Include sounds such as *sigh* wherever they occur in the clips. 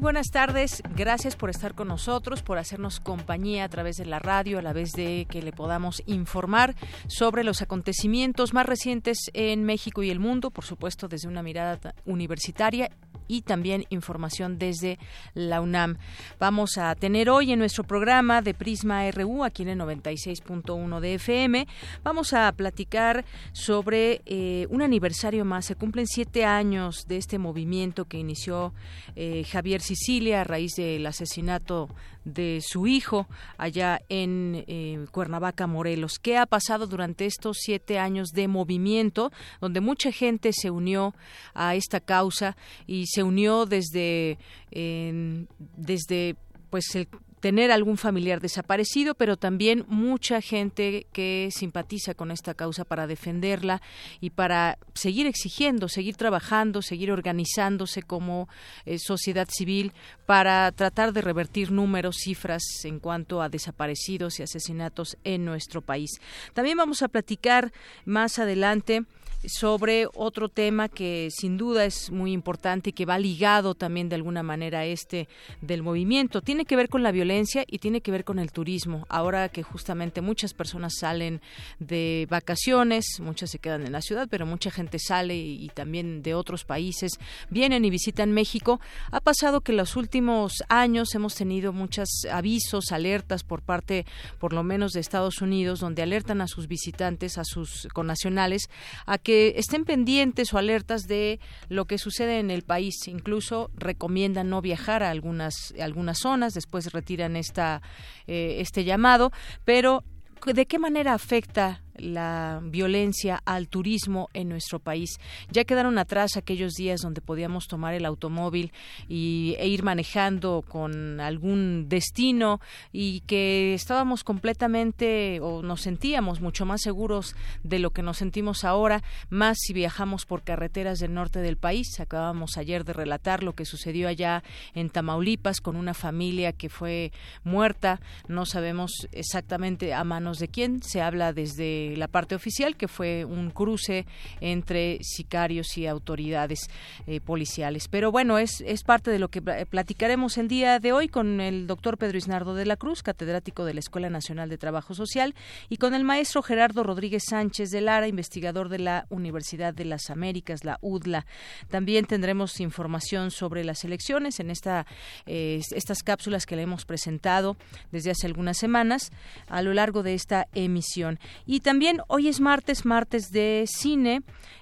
Buenas tardes. Gracias por estar con nosotros, por hacernos compañía a través de la radio, a la vez de que le podamos informar sobre los acontecimientos más recientes en México y el mundo, por supuesto desde una mirada universitaria y también información desde la UNAM. Vamos a tener hoy en nuestro programa de Prisma RU, aquí en el 96.1 de FM, vamos a platicar sobre eh, un aniversario más. Se cumplen siete años de este movimiento que inició eh, Javier Sicilia a raíz del asesinato de su hijo allá en eh, Cuernavaca, Morelos. ¿Qué ha pasado durante estos siete años de movimiento, donde mucha gente se unió a esta causa y se unió desde, desde pues el tener algún familiar desaparecido, pero también mucha gente que simpatiza con esta causa para defenderla y para seguir exigiendo, seguir trabajando, seguir organizándose como eh, sociedad civil para tratar de revertir números, cifras en cuanto a desaparecidos y asesinatos en nuestro país. También vamos a platicar más adelante sobre otro tema que sin duda es muy importante y que va ligado también de alguna manera a este del movimiento. Tiene que ver con la violencia y tiene que ver con el turismo. Ahora que justamente muchas personas salen de vacaciones, muchas se quedan en la ciudad, pero mucha gente sale y, también de otros países vienen y visitan México. Ha pasado que en los últimos años hemos tenido muchos avisos, alertas por parte, por lo menos de Estados Unidos, donde alertan a sus visitantes, a sus connacionales, a que que estén pendientes o alertas de lo que sucede en el país. Incluso recomiendan no viajar a algunas, algunas zonas, después retiran esta, eh, este llamado, pero ¿de qué manera afecta la violencia al turismo en nuestro país. Ya quedaron atrás aquellos días donde podíamos tomar el automóvil y, e ir manejando con algún destino y que estábamos completamente o nos sentíamos mucho más seguros de lo que nos sentimos ahora, más si viajamos por carreteras del norte del país. Acabamos ayer de relatar lo que sucedió allá en Tamaulipas con una familia que fue muerta. No sabemos exactamente a manos de quién. Se habla desde la parte oficial, que fue un cruce entre sicarios y autoridades eh, policiales. Pero bueno, es, es parte de lo que platicaremos el día de hoy con el doctor Pedro Isnardo de la Cruz, catedrático de la Escuela Nacional de Trabajo Social, y con el maestro Gerardo Rodríguez Sánchez de Lara, investigador de la Universidad de las Américas, la UDLA. También tendremos información sobre las elecciones en esta, eh, estas cápsulas que le hemos presentado desde hace algunas semanas a lo largo de esta emisión. Y también también hoy es martes, martes de cine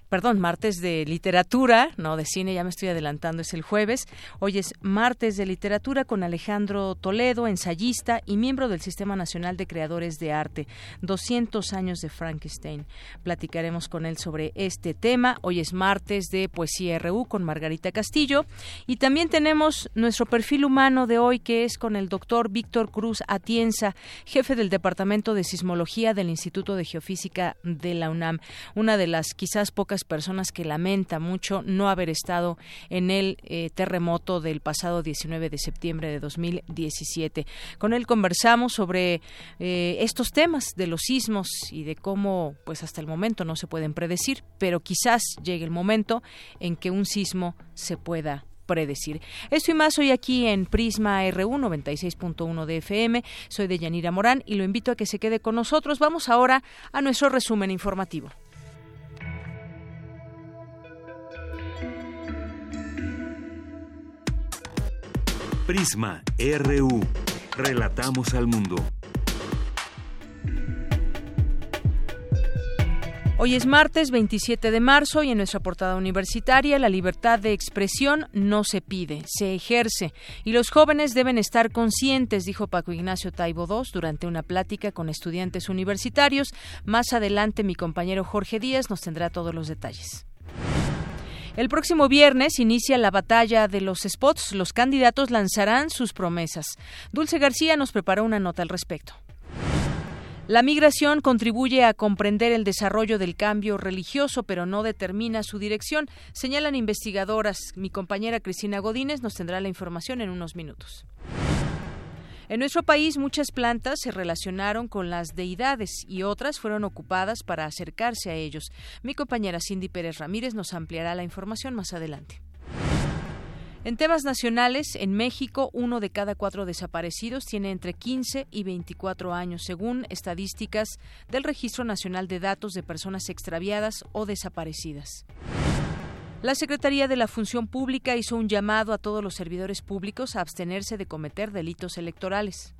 perdón, martes de literatura, no de cine, ya me estoy adelantando, es el jueves. Hoy es martes de literatura con Alejandro Toledo, ensayista y miembro del Sistema Nacional de Creadores de Arte. 200 años de Frankenstein. Platicaremos con él sobre este tema. Hoy es martes de Poesía RU con Margarita Castillo. Y también tenemos nuestro perfil humano de hoy, que es con el doctor Víctor Cruz Atienza, jefe del Departamento de Sismología del Instituto de Geofísica de la UNAM. Una de las quizás pocas personas que lamenta mucho no haber estado en el eh, terremoto del pasado 19 de septiembre de 2017. Con él conversamos sobre eh, estos temas de los sismos y de cómo, pues hasta el momento no se pueden predecir, pero quizás llegue el momento en que un sismo se pueda predecir. Esto y más hoy aquí en Prisma RU 96.1 de FM. Soy de Yanira Morán y lo invito a que se quede con nosotros. Vamos ahora a nuestro resumen informativo. Prisma RU. Relatamos al mundo. Hoy es martes 27 de marzo y en nuestra portada universitaria la libertad de expresión no se pide, se ejerce y los jóvenes deben estar conscientes, dijo Paco Ignacio Taibo II durante una plática con estudiantes universitarios. Más adelante mi compañero Jorge Díaz nos tendrá todos los detalles. El próximo viernes inicia la batalla de los spots. Los candidatos lanzarán sus promesas. Dulce García nos preparó una nota al respecto. La migración contribuye a comprender el desarrollo del cambio religioso, pero no determina su dirección, señalan investigadoras. Mi compañera Cristina Godínez nos tendrá la información en unos minutos. En nuestro país muchas plantas se relacionaron con las deidades y otras fueron ocupadas para acercarse a ellos. Mi compañera Cindy Pérez Ramírez nos ampliará la información más adelante. En temas nacionales, en México, uno de cada cuatro desaparecidos tiene entre 15 y 24 años, según estadísticas del Registro Nacional de Datos de Personas Extraviadas o Desaparecidas. La Secretaría de la Función Pública hizo un llamado a todos los servidores públicos a abstenerse de cometer delitos electorales.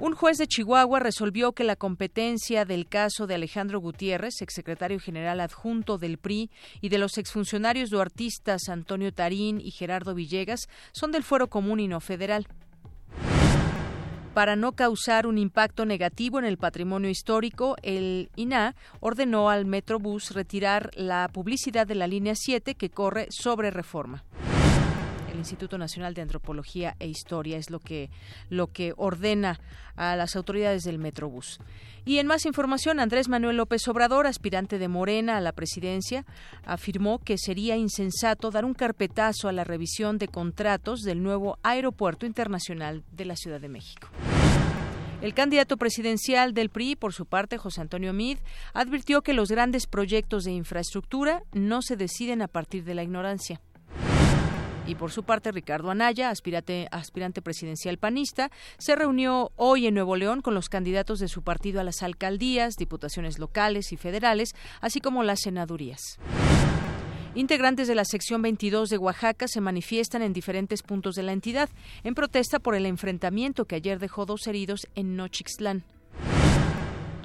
Un juez de Chihuahua resolvió que la competencia del caso de Alejandro Gutiérrez, exsecretario general adjunto del PRI, y de los exfuncionarios duartistas Antonio Tarín y Gerardo Villegas son del fuero común y no federal. Para no causar un impacto negativo en el patrimonio histórico, el INA ordenó al Metrobús retirar la publicidad de la línea 7 que corre sobre reforma el Instituto Nacional de Antropología e Historia es lo que lo que ordena a las autoridades del Metrobús. Y en más información, Andrés Manuel López Obrador, aspirante de Morena a la presidencia, afirmó que sería insensato dar un carpetazo a la revisión de contratos del nuevo Aeropuerto Internacional de la Ciudad de México. El candidato presidencial del PRI, por su parte, José Antonio Mid, advirtió que los grandes proyectos de infraestructura no se deciden a partir de la ignorancia. Y por su parte, Ricardo Anaya, aspirante, aspirante presidencial panista, se reunió hoy en Nuevo León con los candidatos de su partido a las alcaldías, diputaciones locales y federales, así como las senadurías. Integrantes de la sección 22 de Oaxaca se manifiestan en diferentes puntos de la entidad en protesta por el enfrentamiento que ayer dejó dos heridos en Nochixtlán.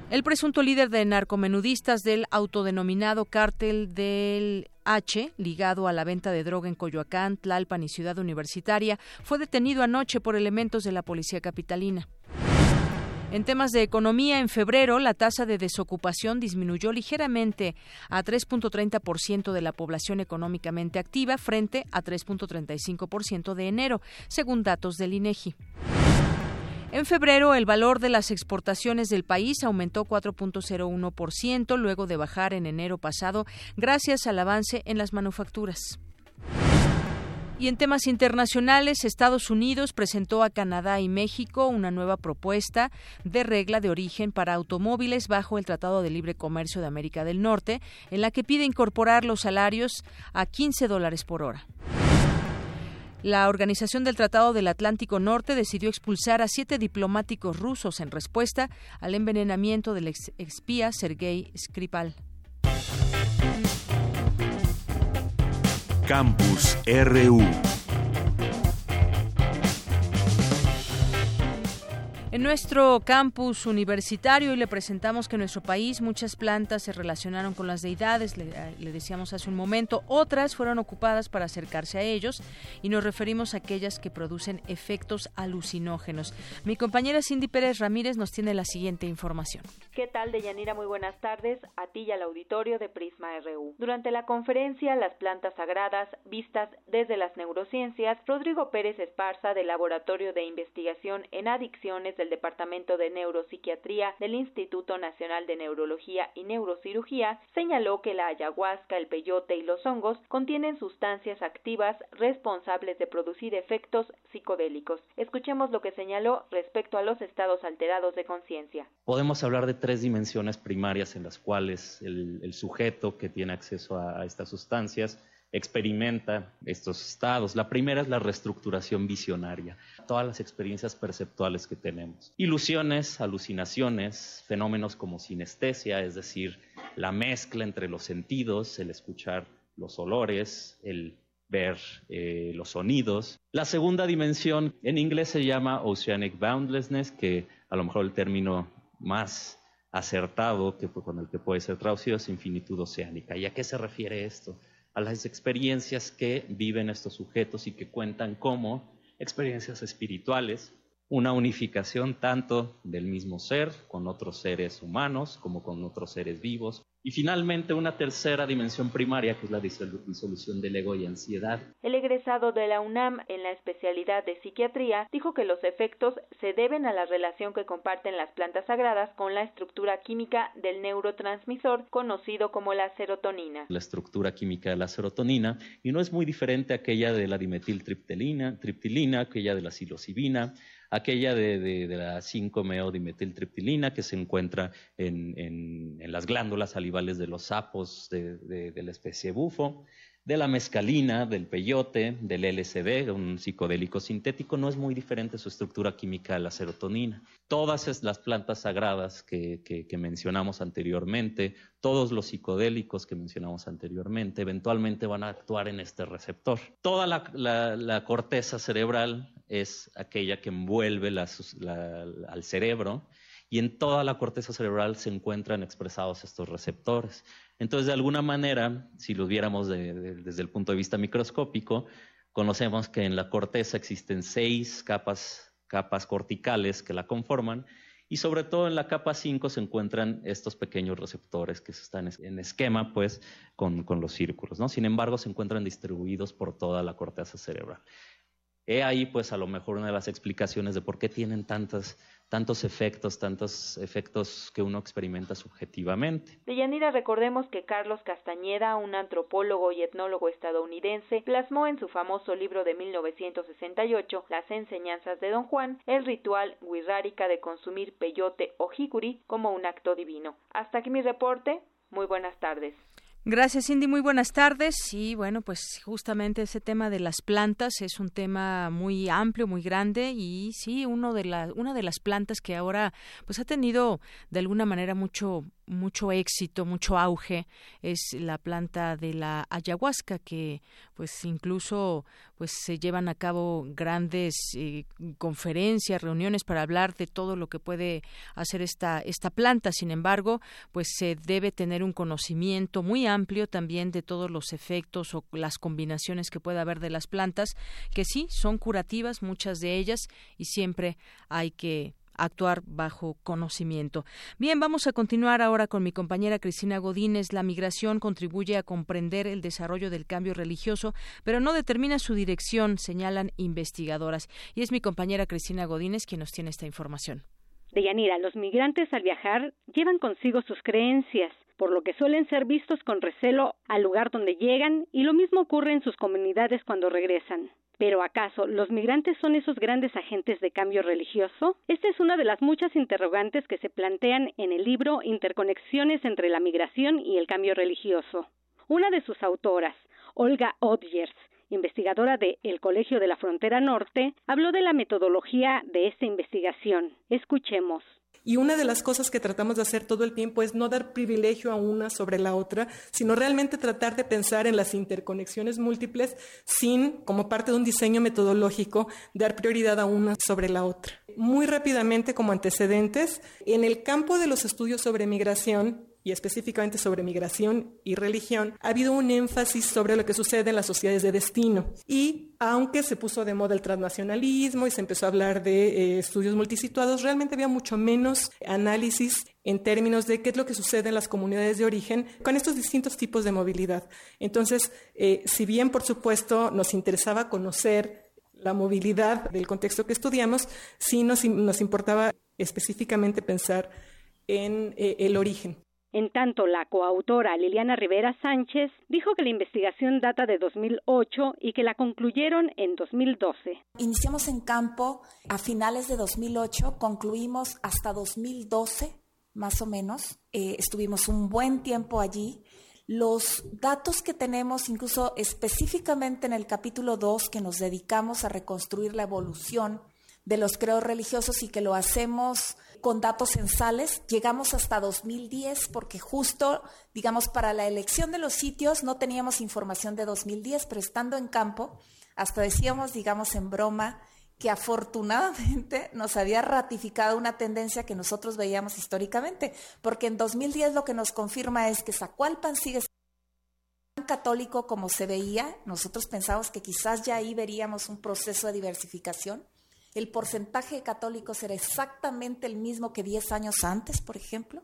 El presunto líder de narcomenudistas del autodenominado cártel del H, ligado a la venta de droga en Coyoacán, Tlalpan y Ciudad Universitaria, fue detenido anoche por elementos de la policía capitalina. En temas de economía, en febrero la tasa de desocupación disminuyó ligeramente a 3.30% de la población económicamente activa frente a 3.35% de enero, según datos del INEGI. En febrero, el valor de las exportaciones del país aumentó 4.01% luego de bajar en enero pasado gracias al avance en las manufacturas. Y en temas internacionales, Estados Unidos presentó a Canadá y México una nueva propuesta de regla de origen para automóviles bajo el Tratado de Libre Comercio de América del Norte, en la que pide incorporar los salarios a 15 dólares por hora. La Organización del Tratado del Atlántico Norte decidió expulsar a siete diplomáticos rusos en respuesta al envenenamiento del ex espía Sergei Skripal. Campus RU En nuestro campus universitario y le presentamos que en nuestro país muchas plantas se relacionaron con las deidades, le, eh, le, decíamos hace un momento, otras fueron ocupadas para acercarse a ellos y nos referimos a aquellas que producen efectos alucinógenos. Mi compañera Cindy Pérez Ramírez nos tiene la siguiente información. ¿Qué tal, Deyanira? Muy buenas tardes a ti y al auditorio de Prisma RU. Durante la conferencia Las plantas sagradas, vistas desde las neurociencias, Rodrigo Pérez Esparza del Laboratorio de Investigación en Adicciones del Departamento de Neuropsiquiatría del Instituto Nacional de Neurología y Neurocirugía, señaló que la ayahuasca, el peyote y los hongos contienen sustancias activas responsables de producir efectos psicodélicos. Escuchemos lo que señaló respecto a los estados alterados de conciencia. Podemos hablar de tres dimensiones primarias en las cuales el, sujeto que tiene acceso a estas sustancias experimenta estos estados. La primera es la reestructuración visionaria, todas las experiencias perceptuales que tenemos. Ilusiones, alucinaciones, fenómenos como sinestesia, es decir, la mezcla entre los sentidos, el escuchar los olores, el ver eh, los sonidos. La segunda dimensión en inglés se llama Oceanic Boundlessness, que a lo mejor el término más acertado que, con el que puede ser traducido es infinitud oceánica. ¿Y a qué se refiere esto? A las experiencias que viven estos sujetos y que cuentan como experiencias espirituales, una unificación tanto del mismo ser con otros seres humanos como con otros seres vivos, y finalmente, una tercera dimensión primaria, que es la disolución del ego y ansiedad. El egresado de la UNAM en la especialidad de psiquiatría dijo que los efectos se deben a la relación que comparten las plantas sagradas con la estructura química del neurotransmisor conocido como la serotonina. La estructura química de la serotonina, y no es muy diferente a aquella de la dimetiltriptilina, triptilina, aquella de la psilocibina, aquella de, la 5-meodimetiltriptilina que se encuentra en, las glándulas salivales de los sapos de, la especie bufo, de la mescalina, del peyote, del LSD, un psicodélico sintético, no es muy diferente su estructura química a la serotonina. Todas las plantas sagradas que, mencionamos anteriormente, todos los psicodélicos que mencionamos anteriormente, eventualmente van a actuar en este receptor. Toda la, corteza cerebral es aquella que envuelve al cerebro y en toda la corteza cerebral se encuentran expresados estos receptores. Entonces, de alguna manera, si lo viéramos desde el punto de vista microscópico, conocemos que en la corteza existen seis capas, capas corticales que la conforman y sobre todo en la capa 5 se encuentran estos pequeños receptores que están en esquema pues con, con los círculos. ¿no? Sin embargo, se encuentran distribuidos por toda la corteza cerebral. He ahí pues a lo mejor una de las explicaciones de por qué tienen tantas tantos efectos, tantos efectos que uno experimenta subjetivamente. Deyanira, recordemos que Carlos Castañeda, un antropólogo y etnólogo estadounidense, plasmó en su famoso libro de 1968, Las enseñanzas de Don Juan, el ritual wixárika de consumir peyote o jicuri como un acto divino. Hasta aquí mi reporte. Muy buenas tardes. Gracias, Cindy. Muy buenas tardes. Y bueno, pues justamente ese tema de las plantas es un tema muy amplio, muy grande y sí, uno de la, una de las plantas que ahora pues ha tenido de alguna manera mucho mucho éxito, mucho auge es la planta de la ayahuasca que pues incluso pues se llevan a cabo grandes eh, conferencias, reuniones para hablar de todo lo que puede hacer esta esta planta. Sin embargo, pues se debe tener un conocimiento muy amplio también de todos los efectos o las combinaciones que pueda haber de las plantas que sí son curativas muchas de ellas y siempre hay que actuar bajo conocimiento. Bien, vamos a continuar ahora con mi compañera Cristina Godínez. La migración contribuye a comprender el desarrollo del cambio religioso, pero no determina su dirección, señalan investigadoras. Y es mi compañera Cristina Godínez quien nos tiene esta información. Deyanira, los migrantes al viajar llevan consigo sus creencias, por lo que suelen ser vistos con recelo al lugar donde llegan y lo mismo ocurre en sus comunidades cuando regresan. Pero ¿acaso los migrantes son esos grandes agentes de cambio religioso? Esta es una de las muchas interrogantes que se plantean en el libro Interconexiones entre la migración y el cambio religioso. Una de sus autoras, Olga Odgers, investigadora de El Colegio de la Frontera Norte, habló de la metodología de esta investigación. Escuchemos. Y una de las cosas que tratamos de hacer todo el tiempo es no dar privilegio a una sobre la otra, sino realmente tratar de pensar en las interconexiones múltiples sin, como parte de un diseño metodológico, dar prioridad a una sobre la otra. Muy rápidamente, como antecedentes, en el campo de los estudios sobre migración, y específicamente sobre migración y religión, ha habido un énfasis sobre lo que sucede en las sociedades de destino. Y aunque se puso de moda el transnacionalismo y se empezó a hablar de eh, estudios multisituados, realmente había mucho menos análisis en términos de qué es lo que sucede en las comunidades de origen con estos distintos tipos de movilidad. Entonces, eh, si bien por supuesto nos interesaba conocer la movilidad del contexto que estudiamos, sí nos, nos importaba específicamente pensar en eh, el origen. En tanto, la coautora Liliana Rivera Sánchez dijo que la investigación data de 2008 y que la concluyeron en 2012. Iniciamos en campo a finales de 2008, concluimos hasta 2012, más o menos. Eh, estuvimos un buen tiempo allí. Los datos que tenemos, incluso específicamente en el capítulo 2, que nos dedicamos a reconstruir la evolución de los creos religiosos y que lo hacemos con datos censales. Llegamos hasta 2010 porque justo, digamos, para la elección de los sitios no teníamos información de 2010, pero estando en campo, hasta decíamos, digamos, en broma, que afortunadamente *laughs* nos había ratificado una tendencia que nosotros veíamos históricamente, porque en 2010 lo que nos confirma es que Zacualpan sigue tan católico como se veía, nosotros pensamos que quizás ya ahí veríamos un proceso de diversificación, el porcentaje de católicos era exactamente el mismo que 10 años antes, por ejemplo,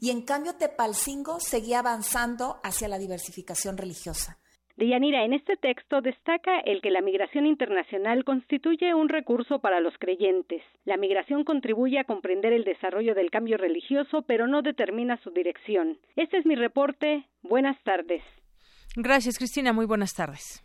y en cambio Tepalcingo seguía avanzando hacia la diversificación religiosa. Deyanira, en este texto destaca el que la migración internacional constituye un recurso para los creyentes. La migración contribuye a comprender el desarrollo del cambio religioso, pero no determina su dirección. Este es mi reporte. Buenas tardes. Gracias, Cristina. Muy buenas tardes.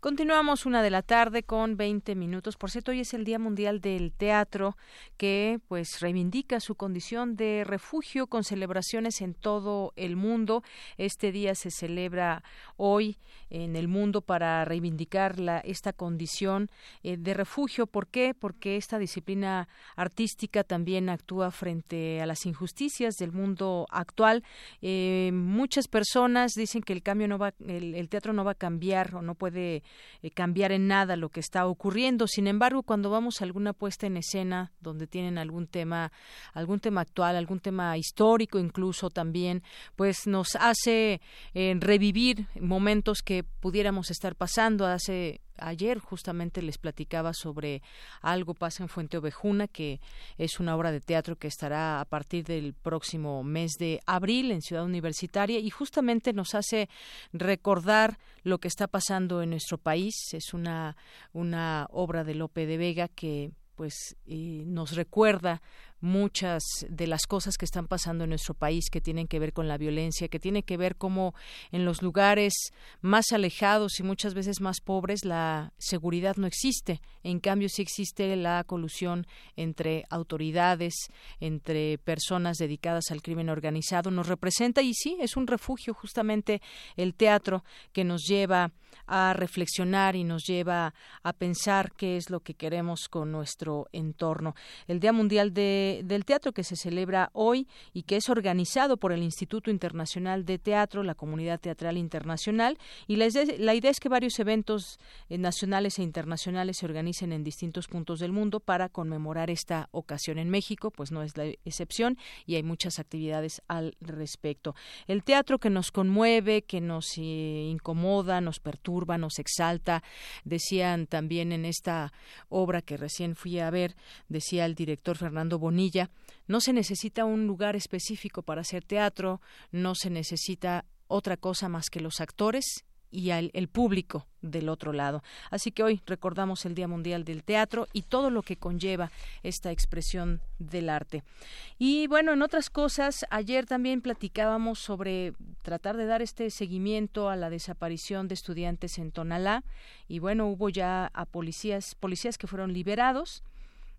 Continuamos una de la tarde con 20 minutos. Por cierto, hoy es el Día Mundial del Teatro que pues reivindica su condición de refugio con celebraciones en todo el mundo. Este día se celebra hoy en el mundo para reivindicar la, esta condición eh, de refugio. ¿Por qué? Porque esta disciplina artística también actúa frente a las injusticias del mundo actual. Eh, muchas personas dicen que el cambio no va, el teatro no va a cambiar o no puede eh, cambiar en nada lo que está ocurriendo. Sin embargo, cuando vamos a alguna puesta en escena donde tienen algún tema, algún tema actual, algún tema histórico incluso también, pues nos hace eh, revivir momentos que pudiéramos estar pasando hace ayer justamente les platicaba sobre algo pasa en Fuente Ovejuna, que es una obra de teatro que estará a partir del próximo mes de abril en Ciudad Universitaria y justamente nos hace recordar lo que está pasando en nuestro país. Es una, una obra de Lope de Vega que pues eh, nos recuerda muchas de las cosas que están pasando en nuestro país que tienen que ver con la violencia, que tiene que ver cómo en los lugares más alejados y muchas veces más pobres la seguridad no existe. En cambio, sí existe la colusión entre autoridades, entre personas dedicadas al crimen organizado. Nos representa y sí, es un refugio justamente el teatro que nos lleva a reflexionar y nos lleva a pensar qué es lo que queremos con nuestro entorno. El Día Mundial del Teatro que se celebra hoy y que es organizado por el Instituto Internacional de Teatro, la Comunidad Teatral Internacional, y la, la idea es que varios eventos eh, nacionales e internacionales se organicen en distintos puntos del mundo para conmemorar esta ocasión. En México, pues no es la excepción y hay muchas actividades al respecto. El teatro que nos conmueve, que nos eh, incomoda, nos perturba, turba, nos exalta. Decían también en esta obra que recién fui a ver, decía el director Fernando Bonilla, no se necesita un lugar específico para hacer teatro, no se necesita otra cosa más que los actores y al el público del otro lado. Así que hoy recordamos el Día Mundial del Teatro y todo lo que conlleva esta expresión del arte. Y bueno, en otras cosas, ayer también platicábamos sobre tratar de dar este seguimiento a la desaparición de estudiantes en Tonalá y bueno, hubo ya a policías, policías que fueron liberados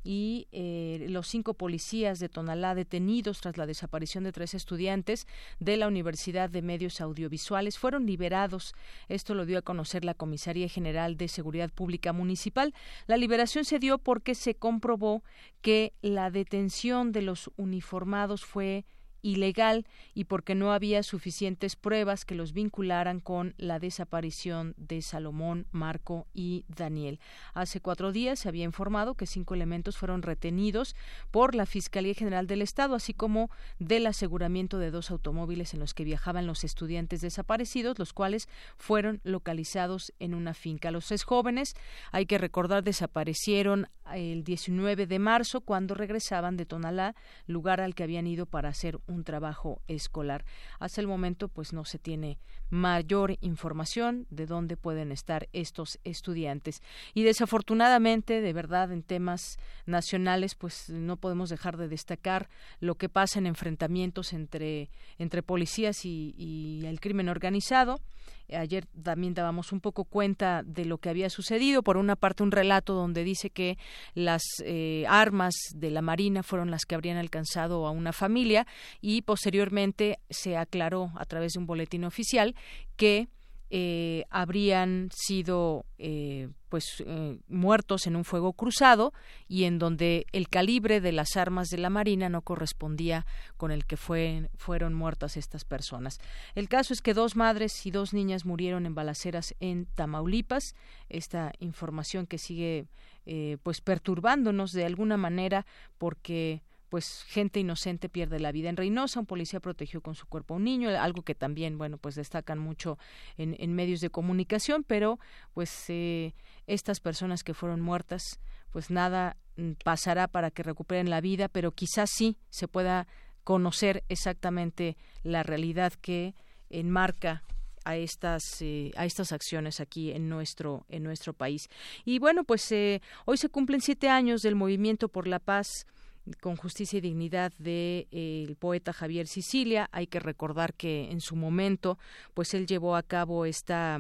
y eh, los cinco policías de Tonalá detenidos tras la desaparición de tres estudiantes de la Universidad de Medios Audiovisuales fueron liberados. Esto lo dio a conocer la Comisaría General de Seguridad Pública Municipal. La liberación se dio porque se comprobó que la detención de los uniformados fue ilegal y porque no había suficientes pruebas que los vincularan con la desaparición de Salomón, Marco y Daniel. Hace cuatro días se había informado que cinco elementos fueron retenidos por la Fiscalía General del Estado, así como del aseguramiento de dos automóviles en los que viajaban los estudiantes desaparecidos, los cuales fueron localizados en una finca. Los seis jóvenes, hay que recordar, desaparecieron el 19 de marzo cuando regresaban de Tonalá, lugar al que habían ido para hacer un trabajo escolar. Hasta el momento, pues no se tiene mayor información de dónde pueden estar estos estudiantes. Y desafortunadamente, de verdad, en temas nacionales, pues no podemos dejar de destacar lo que pasa en enfrentamientos entre, entre policías y, y el crimen organizado. Ayer también dábamos un poco cuenta de lo que había sucedido. Por una parte, un relato donde dice que las eh, armas de la Marina fueron las que habrían alcanzado a una familia y posteriormente se aclaró a través de un boletín oficial que eh, habrían sido eh, pues eh, muertos en un fuego cruzado y en donde el calibre de las armas de la marina no correspondía con el que fue, fueron muertas estas personas. El caso es que dos madres y dos niñas murieron en balaceras en Tamaulipas. Esta información que sigue pues perturbándonos de alguna manera porque pues gente inocente pierde la vida. En Reynosa un policía protegió con su cuerpo a un niño, algo que también, bueno, pues destacan mucho en, medios de comunicación, pero pues eh, estas personas que fueron muertas, pues nada mm, pasará para que recuperen la vida, pero quizás sí se pueda conocer exactamente la realidad que enmarca a estas eh, a estas acciones aquí en nuestro en nuestro país y bueno pues eh, hoy se cumplen siete años del movimiento por la paz con justicia y dignidad de eh, poeta Javier Sicilia. Hay que recordar que en su momento, pues él llevó a cabo esta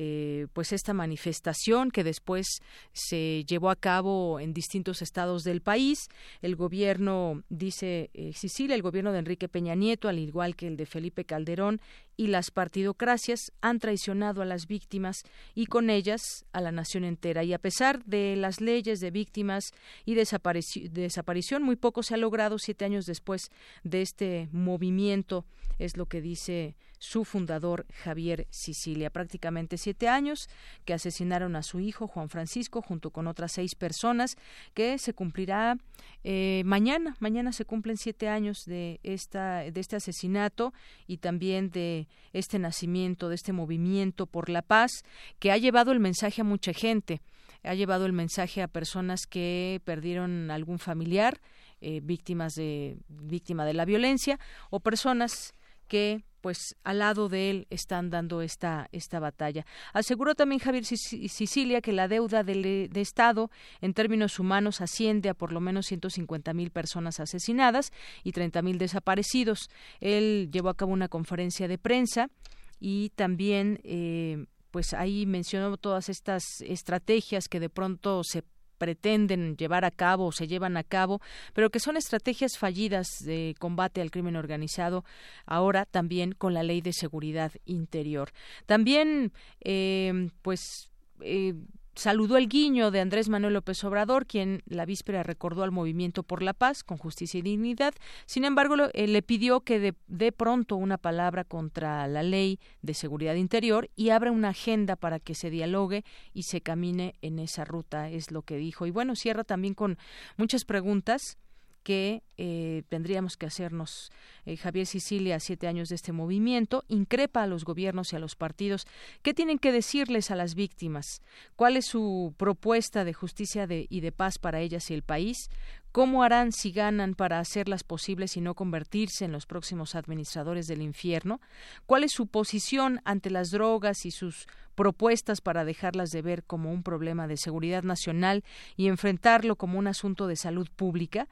eh, pues esta manifestación que después se llevó a cabo en distintos estados del país. El gobierno, dice eh, Sicilia, el gobierno de Enrique Peña Nieto, al igual que el de Felipe Calderón y las partidocracias, han traicionado a las víctimas y con ellas a la nación entera. Y a pesar de las leyes de víctimas y desaparición, muy poco se ha logrado siete años después de este movimiento, es lo que dice su fundador Javier Sicilia. Prácticamente siete años que asesinaron a su hijo Juan Francisco junto con otras seis personas que se cumplirá eh, mañana. Mañana se cumplen siete años de esta de este asesinato y también de este nacimiento de este movimiento por la paz que ha llevado el mensaje a mucha gente. Ha llevado el mensaje a personas que perdieron algún familiar, eh, víctimas de víctima de la violencia o personas que pues al lado de él están dando esta, esta batalla. Aseguró también Javier Sicilia que la deuda del, de Estado en términos humanos asciende a por lo menos 150 mil personas asesinadas y 30 mil desaparecidos. Él llevó a cabo una conferencia de prensa y también eh, pues ahí mencionó todas estas estrategias que de pronto se pretenden llevar a cabo o se llevan a cabo, pero que son estrategias fallidas de combate al crimen organizado, ahora también con la ley de seguridad interior. También, eh, pues, eh, saludó el guiño de Andrés Manuel López Obrador, quien la víspera recordó al movimiento por la paz con justicia y dignidad. Sin embargo, eh, le pidió que dé pronto una palabra contra la ley de seguridad interior y abra una agenda para que se dialogue y se camine en esa ruta, es lo que dijo. Y bueno, cierra también con muchas preguntas que eh, tendríamos que hacernos. Eh, Javier Sicilia, siete años de este movimiento, increpa a los gobiernos y a los partidos. ¿Qué tienen que decirles a las víctimas? ¿Cuál es su propuesta de justicia y de paz para ellas y el país? ¿Cómo harán si ganan para hacerlas posibles y no convertirse en los próximos administradores del infierno? ¿Cuál es su posición ante las drogas y sus propuestas para dejarlas de ver como un problema de seguridad nacional y enfrentarlo como un asunto de salud pública?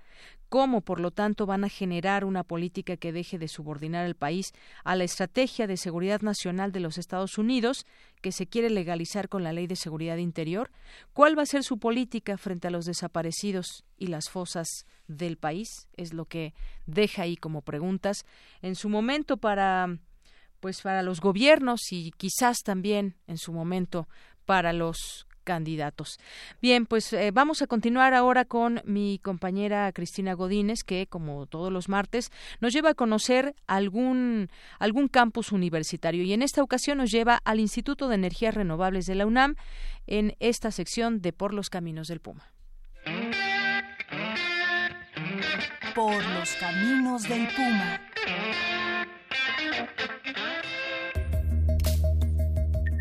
¿Cómo, por lo tanto, van a generar una política que deje de subordinar al país a la estrategia de seguridad nacional de los Estados Unidos que se quiere legalizar con la Ley de Seguridad Interior? ¿Cuál va a ser su política frente a los desaparecidos y las fosas del país? Es lo que deja ahí como preguntas. En su momento para pues para los gobiernos y quizás también en su momento para los candidatos. Bien, pues eh, vamos a continuar ahora con mi compañera Cristina Godínez, que como todos los martes nos lleva a conocer algún, algún campus universitario y en esta ocasión nos lleva al Instituto de Energías Renovables de la UNAM en esta sección de Por los Caminos del Puma. Por los Caminos del Puma.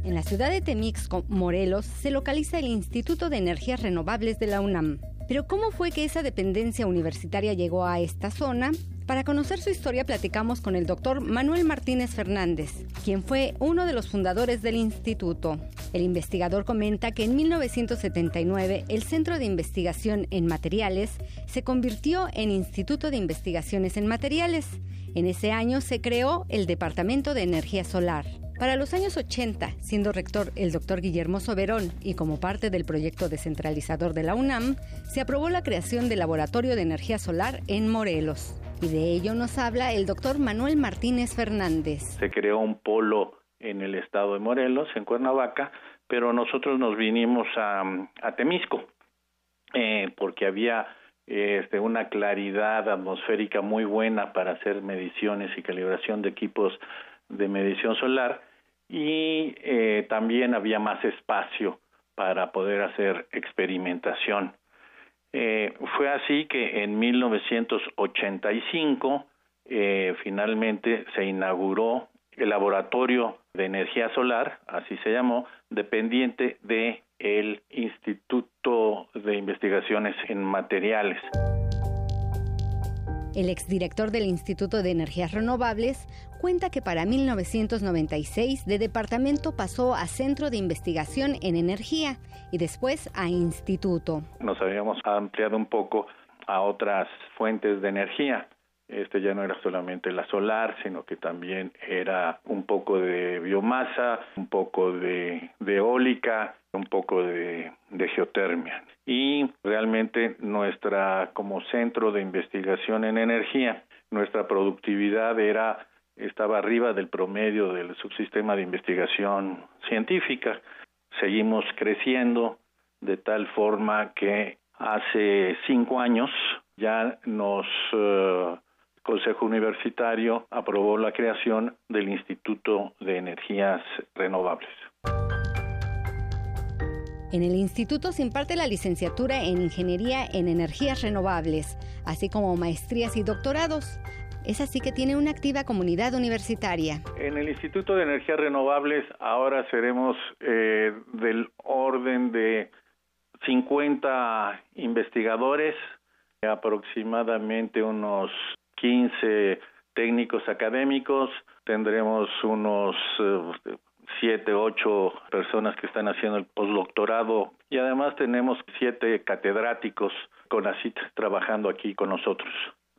En la ciudad de Temixco, Morelos, se localiza el Instituto de Energías Renovables de la UNAM. Pero ¿cómo fue que esa dependencia universitaria llegó a esta zona? Para conocer su historia platicamos con el doctor Manuel Martínez Fernández, quien fue uno de los fundadores del instituto. El investigador comenta que en 1979 el Centro de Investigación en Materiales se convirtió en Instituto de Investigaciones en Materiales. En ese año se creó el Departamento de Energía Solar. Para los años 80, siendo rector el doctor Guillermo Soberón y como parte del proyecto descentralizador de la UNAM, se aprobó la creación del Laboratorio de Energía Solar en Morelos. Y de ello nos habla el doctor Manuel Martínez Fernández. Se creó un polo en el estado de Morelos, en Cuernavaca, pero nosotros nos vinimos a, Temisco eh, porque había este, una claridad atmosférica muy buena para hacer mediciones y calibración de equipos de medición solar y eh, también había más espacio para poder hacer experimentación. Eh, fue así que en 1985 eh, finalmente se inauguró el laboratorio de energía solar, así se llamó, dependiente de el Instituto de Investigaciones en Materiales. El exdirector del Instituto de Energías Renovables cuenta que para 1996 de departamento pasó a Centro de Investigación en Energía y después a Instituto. Nos habíamos ampliado un poco a otras fuentes de energía este ya no era solamente la solar, sino que también era un poco de biomasa, un poco de, eólica, un poco de, de, geotermia. Y realmente nuestra, como centro de investigación en energía, nuestra productividad era, estaba arriba del promedio del subsistema de investigación científica. Seguimos creciendo de tal forma que hace cinco años ya nos eh, Consejo Universitario aprobó la creación del Instituto de Energías Renovables. En el instituto se imparte la licenciatura en Ingeniería en Energías Renovables, así como maestrías y doctorados. Es así que tiene una activa comunidad universitaria. En el Instituto de Energías Renovables ahora seremos eh, del orden de 50 investigadores, aproximadamente unos 15 técnicos académicos, tendremos unos eh, siete, ocho personas que están haciendo el postdoctorado y además tenemos siete catedráticos con ACIT trabajando aquí con nosotros.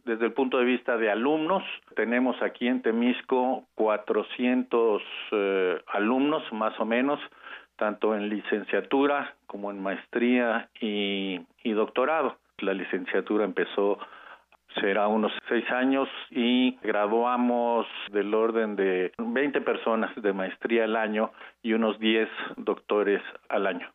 Desde el punto de vista de alumnos, tenemos aquí en Temisco 400 eh, alumnos más o menos, tanto en licenciatura como en maestría y doctorado. La licenciatura empezó será unos seis años y graduamos del orden de 20 personas de maestría al año y unos 10 doctores al año.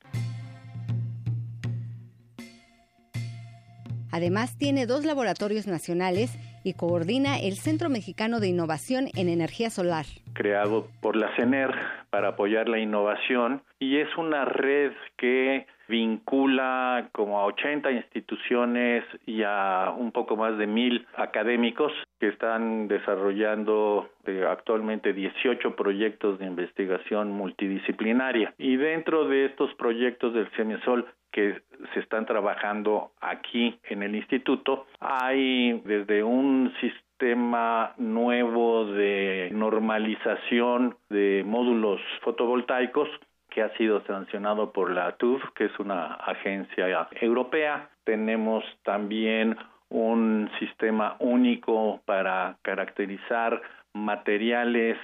Además, tiene dos laboratorios nacionales y coordina el Centro Mexicano de Innovación en Energía Solar. Creado por la CENER para apoyar la innovación y es una red que vincula como a 80 instituciones y a un poco más de mil académicos que están desarrollando eh, actualmente 18 proyectos de investigación multidisciplinaria. Y dentro de estos proyectos del CEMISOL que se están trabajando aquí en el instituto, hay desde un sistema nuevo de normalización de módulos fotovoltaicos que ha sido sancionado por la TUF, que es una agencia europea. Tenemos también un sistema único para caracterizar materiales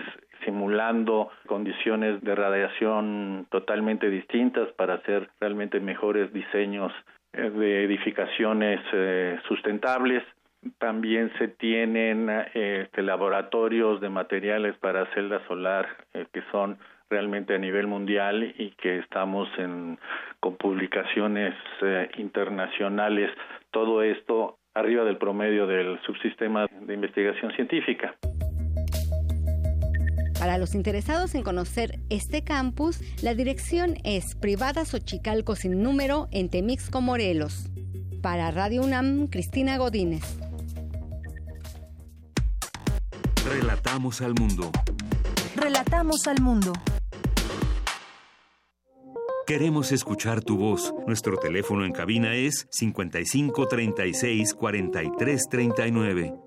simulando condiciones de radiación totalmente distintas para hacer realmente mejores diseños eh, de edificaciones eh, sustentables. También se tienen este, laboratorios de materiales para celda solar eh, que son realmente a nivel mundial y que estamos en, con publicaciones eh, internacionales, todo esto arriba del promedio del subsistema de investigación científica. Para los interesados en conocer este campus, la dirección es Privada Xochicalco sin número en Temixco, Morelos. Para Radio UNAM, Cristina Godínez. Relatamos al mundo. Relatamos al mundo. Queremos escuchar tu voz. Nuestro teléfono en cabina es 55 36 43 39.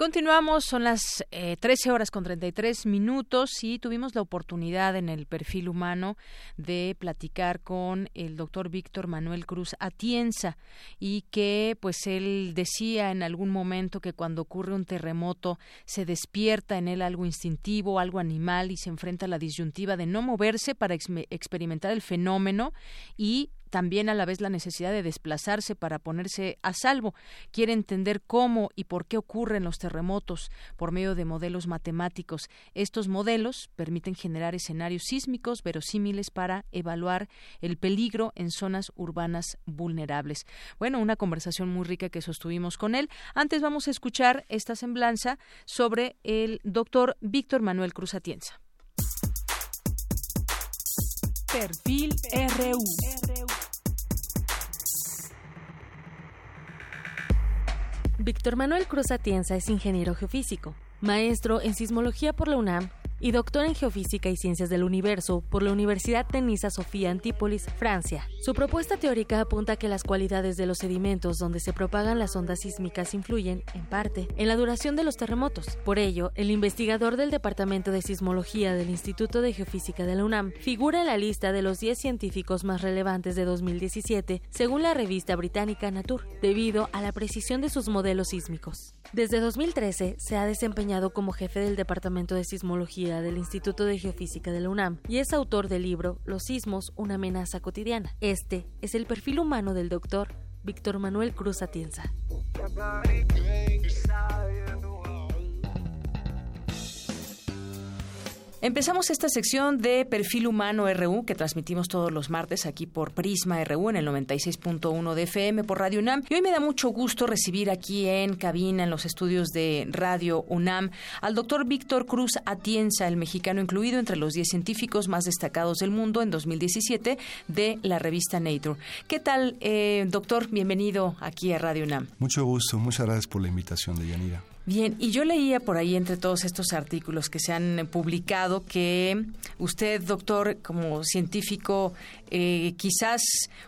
Continuamos, son las 13 eh, horas con 33 minutos y tuvimos la oportunidad en el perfil humano de platicar con el doctor Víctor Manuel Cruz Atienza y que pues él decía en algún momento que cuando ocurre un terremoto se despierta en él algo instintivo, algo animal y se enfrenta a la disyuntiva de no moverse para experimentar el fenómeno y también a la vez la necesidad de desplazarse para ponerse a salvo. Quiere entender cómo y por qué ocurren los terremotos por medio de modelos matemáticos. Estos modelos permiten generar escenarios sísmicos verosímiles para evaluar el peligro en zonas urbanas vulnerables. Bueno, una conversación muy rica que sostuvimos con él. Antes vamos a escuchar esta semblanza sobre el doctor Víctor Manuel Cruz Atienza. Perfil RU. Víctor Manuel Cruz Atienza es ingeniero geofísico, maestro en sismología por la UNAM y doctor en Geofísica y Ciencias del Universo por la Universidad Tenisa Sofía Antípolis, Francia. Su propuesta teórica apunta que las cualidades de los sedimentos donde se propagan las ondas sísmicas influyen, en parte, en la duración de los terremotos. Por ello, el investigador del Departamento de Sismología del Instituto de Geofísica de la UNAM figura en la lista de los 10 científicos más relevantes de 2017, según la revista británica Nature, debido a la precisión de sus modelos sísmicos. Desde 2013 se ha desempeñado como jefe del Departamento de Sismología del Instituto de Geofísica de la UNAM y es autor del libro Los sismos, una amenaza cotidiana. Este es el perfil humano del doctor Víctor Manuel Cruz Atienza. Empezamos esta sección de Perfil Humano RU que transmitimos todos los martes aquí por Prisma RU en el 96.1 de FM por Radio UNAM. Y hoy me da mucho gusto recibir aquí en cabina, en los estudios de Radio UNAM, al doctor Víctor Cruz Atienza, el mexicano incluido entre los 10 científicos más destacados del mundo en 2017 de la revista Nature. ¿Qué tal, eh, doctor? Bienvenido aquí a Radio UNAM. Mucho gusto, muchas gracias por la invitación de Yanira. Bien, y yo leía por ahí entre todos estos artículos que se han publicado que usted, doctor, como científico, eh, quizás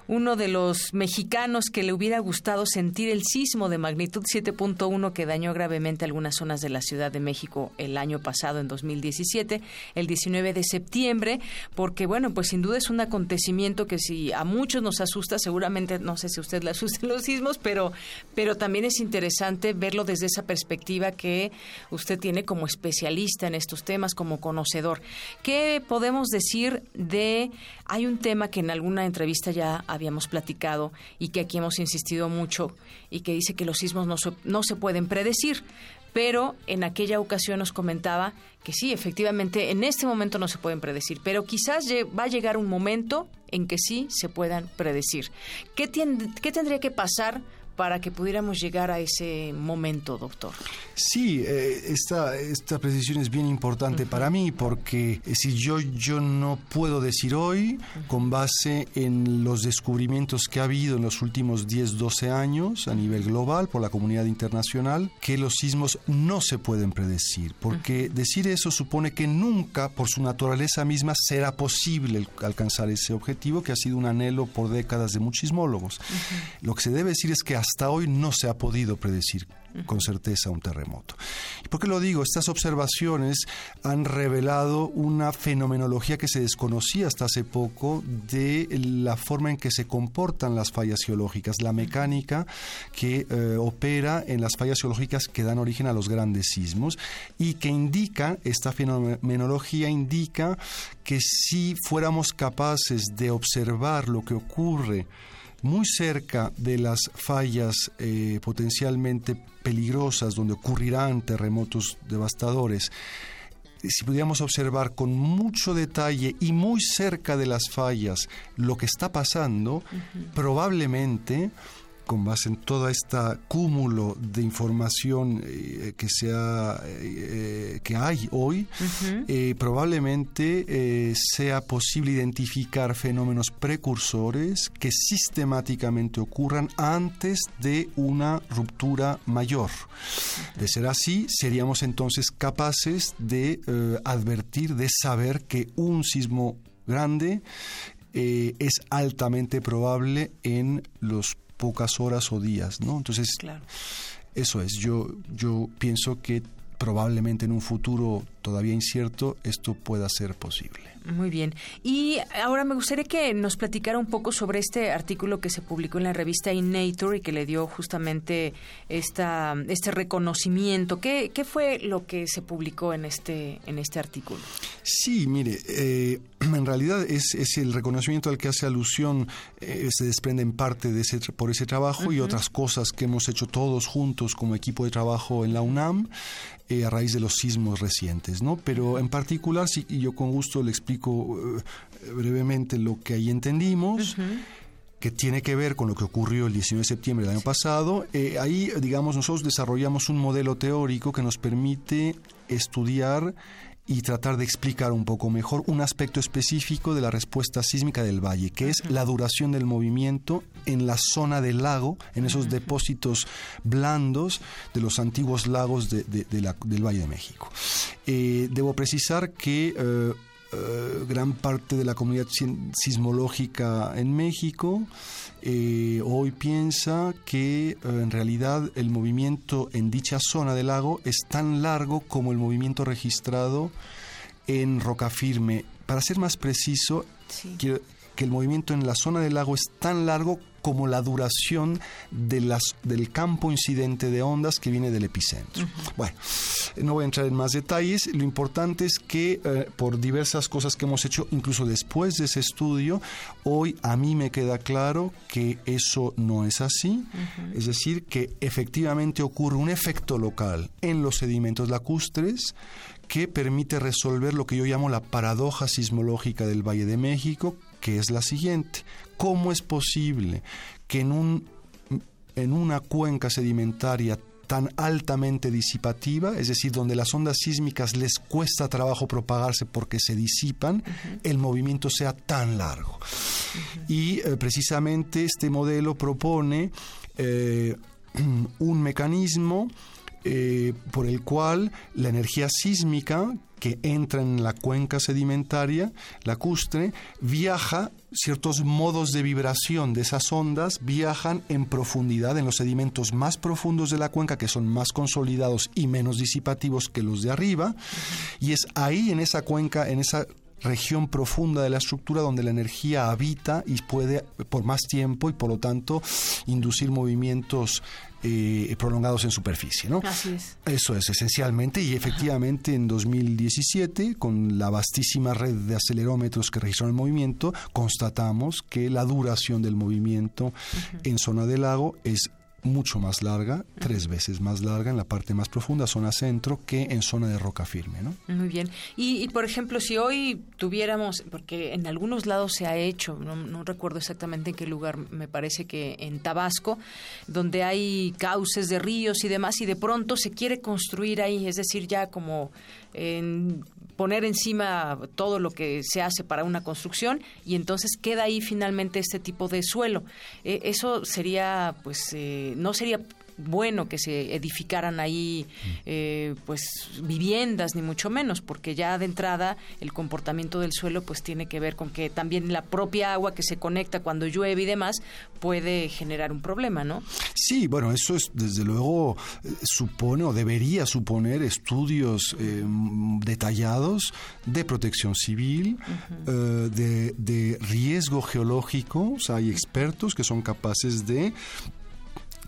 uno de los mexicanos que le hubiera gustado sentir el sismo de magnitud 7.1 que dañó gravemente algunas zonas de la Ciudad de México el año pasado, en 2017, el 19 de septiembre, porque bueno, pues sin duda es un acontecimiento que si a muchos nos asusta, seguramente, no sé si usted le asusten los sismos, pero, pero también es interesante verlo desde esa perspectiva que usted tiene como especialista en estos temas, como conocedor. ¿Qué podemos decir de... Hay un tema que en alguna entrevista ya habíamos platicado y que aquí hemos insistido mucho y que dice que los sismos no se, no se pueden predecir pero en aquella ocasión nos comentaba que sí, efectivamente, en este momento no se pueden predecir, pero quizás va a llegar un momento en que sí se puedan predecir. ¿Qué, qué tendría que pasar para que pudiéramos llegar a ese momento, doctor. Sí, eh, esta, esta precisión es bien importante para mí porque eh, si yo, yo no puedo decir hoy, con base en los descubrimientos que ha habido en los últimos 10, 12 años a nivel global por la comunidad internacional, que los sismos no se pueden predecir, porque decir eso supone que nunca, por su naturaleza misma, será posible alcanzar ese objetivo que ha sido un anhelo por décadas de muchos sismólogos. Lo que se debe decir es que hasta hoy no se ha podido predecir con certeza un terremoto. ¿Y por qué lo digo? Estas observaciones han revelado una fenomenología que se desconocía hasta hace poco de la forma en que se comportan las fallas geológicas, la mecánica que eh, opera en las fallas geológicas que dan origen a los grandes sismos y que indica, esta fenomenología indica que si fuéramos capaces de observar lo que ocurre muy cerca de las fallas eh, potencialmente peligrosas donde ocurrirán terremotos devastadores, si pudiéramos observar con mucho detalle y muy cerca de las fallas lo que está pasando, probablemente con base en todo este cúmulo de información eh, que, sea, eh, que hay hoy, eh, probablemente sea posible identificar fenómenos precursores que sistemáticamente ocurran antes de una ruptura mayor. De ser así, seríamos entonces capaces de advertir, de saber que un sismo grande es altamente probable en los pocas horas o días, ¿no? Entonces, eso es, yo, yo pienso que probablemente en un futuro todavía incierto, esto pueda ser posible. Muy bien. Y ahora me gustaría que nos platicara un poco sobre este artículo que se publicó en la revista In Nature y que le dio justamente esta, este reconocimiento. ¿Qué, ¿Qué, fue lo que se publicó en este, en este artículo? Sí, mire, eh, *clears throat* en realidad es, es, el reconocimiento al que hace alusión, eh, se desprende en parte de ese, por ese trabajo y otras cosas que hemos hecho todos juntos como equipo de trabajo en la UNAM. Eh, a raíz de los sismos recientes, ¿no? Pero en particular, sí, y yo con gusto le explico eh, brevemente lo que ahí entendimos. que tiene que ver con lo que ocurrió el 19 de septiembre del año pasado. Eh, ahí, digamos, nosotros desarrollamos un modelo teórico que nos permite estudiar y tratar de explicar un poco mejor un aspecto específico de la respuesta sísmica del valle, que es la duración del movimiento en la zona del lago, en esos depósitos blandos de los antiguos lagos de, del Valle de México. Eh, debo precisar que eh, eh, gran parte de la comunidad sismológica en México hoy piensa que en realidad el movimiento en dicha zona del lago es tan largo como el movimiento registrado en roca firme. Para ser más preciso, quiero que el movimiento en la zona del lago es tan largo como la duración de las, del campo incidente de ondas que viene del epicentro. Bueno, no voy a entrar en más detalles, lo importante es que eh, por diversas cosas que hemos hecho, incluso después de ese estudio, hoy a mí me queda claro que eso no es así, es decir, que efectivamente ocurre un efecto local en los sedimentos lacustres, que permite resolver lo que yo llamo la paradoja sismológica del Valle de México, que es la siguiente. ¿Cómo es posible que en, un, en una cuenca sedimentaria tan altamente disipativa, es decir, donde las ondas sísmicas les cuesta trabajo propagarse porque se disipan, el movimiento sea tan largo. Y eh, precisamente este modelo propone eh, *clears throat* un mecanismo eh, por el cual la energía sísmica que entra en la cuenca sedimentaria lacustre viaja, ciertos modos de vibración de esas ondas viajan en profundidad en los sedimentos más profundos de la cuenca que son más consolidados y menos disipativos que los de arriba. Y es ahí en esa cuenca, en esa región profunda de la estructura donde la energía habita y puede por más tiempo y por lo tanto inducir movimientos eh, prolongados en superficie. ¿no? Así es. Eso es esencialmente y efectivamente en 2017 con la vastísima red de acelerómetros que registraron el movimiento constatamos que la duración del movimiento en zona del lago es mucho más larga, tres veces más larga en la parte más profunda, zona centro, que en zona de roca firme. ¿no? Muy bien. Y, por ejemplo, si hoy tuviéramos, porque en algunos lados se ha hecho, no, recuerdo exactamente en qué lugar, me parece que en Tabasco, donde hay cauces de ríos y demás, y de pronto se quiere construir ahí, es decir, ya como en poner encima todo lo que se hace para una construcción y entonces queda ahí finalmente este tipo de suelo. Eh, eso sería, pues, eh, no sería bueno que se edificaran ahí eh, pues viviendas ni mucho menos porque ya de entrada el comportamiento del suelo pues tiene que ver con que también la propia agua que se conecta cuando llueve y demás puede generar un problema no sí bueno eso es desde luego eh, supone o debería suponer estudios eh, detallados de protección civil de, de riesgo geológico. O sea hay expertos que son capaces de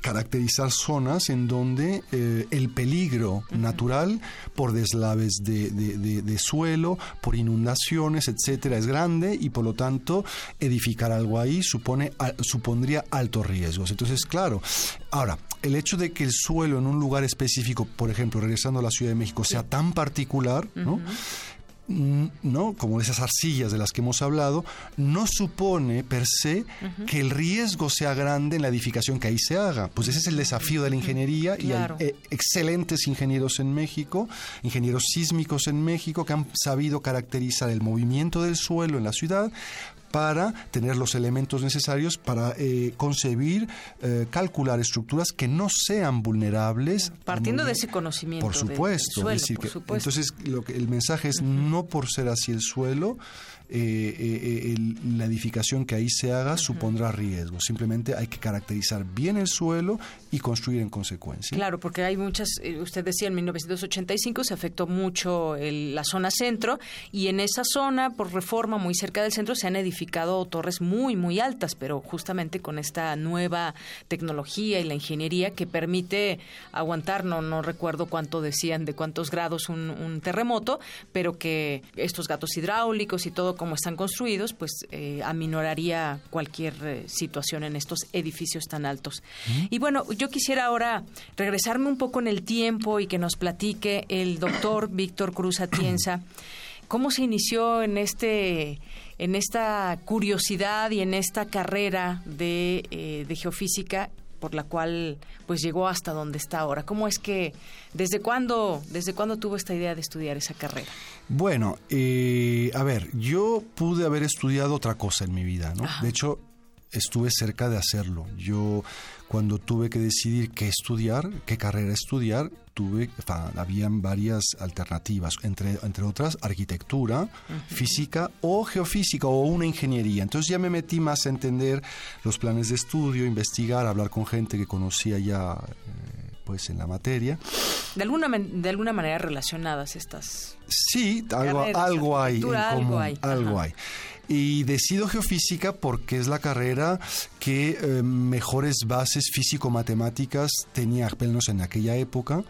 caracterizar zonas en donde eh, el peligro natural por deslaves de, suelo, por inundaciones, etcétera, es grande y por lo tanto edificar algo ahí supone, supondría altos riesgos. Entonces, claro, ahora, el hecho de que el suelo en un lugar específico, por ejemplo, regresando a la Ciudad de México, sea tan particular, ¿no? No como esas arcillas de las que hemos hablado, no supone per se que el riesgo sea grande en la edificación que ahí se haga. Pues ese es el desafío de la ingeniería y hay eh, excelentes ingenieros en México, ingenieros sísmicos en México que han sabido caracterizar el movimiento del suelo en la ciudad para tener los elementos necesarios para eh, concebir, eh, calcular estructuras que no sean vulnerables. Partiendo de ese conocimiento. Por supuesto. decir que, Entonces, lo que, el mensaje es no por ser así el suelo, eh, eh, la edificación que ahí se haga supondrá riesgo. Simplemente hay que caracterizar bien el suelo y construir en consecuencia. Claro, porque hay muchas, eh, usted decía, en 1985 se afectó mucho la zona centro y en esa zona, por reforma muy cerca del centro, se han edificado torres muy, muy altas, pero justamente con esta nueva tecnología y la ingeniería que permite aguantar, no, no recuerdo cuánto decían, de cuántos grados un, un terremoto, pero que estos gatos hidráulicos y todo como están construidos, pues eh, aminoraría cualquier eh, situación en estos edificios tan altos. Y bueno, yo quisiera ahora regresarme un poco en el tiempo y que nos platique el doctor Víctor Cruz Atienza *coughs* cómo se inició en este en esta curiosidad y en esta carrera de, eh, de geofísica por la cual pues llegó hasta donde está ahora. ¿Cómo es que desde cuándo desde cuándo tuvo esta idea de estudiar esa carrera? Bueno, eh, a ver, yo pude haber estudiado otra cosa en mi vida, ¿no? De hecho, estuve cerca de hacerlo. Yo cuando tuve que decidir qué estudiar, qué carrera estudiar, tuve, habían varias alternativas, entre, entre otras arquitectura, física o geofísica o una ingeniería. Entonces ya me metí más a entender los planes de estudio, investigar, hablar con gente que conocía ya eh, pues en la materia. De alguna, de alguna manera relacionadas estas. Sí, algo, algo hay en común, algo hay. Algo hay. Y decido geofísica porque es la carrera que eh, mejores bases físico-matemáticas tenía, al menos en aquella época,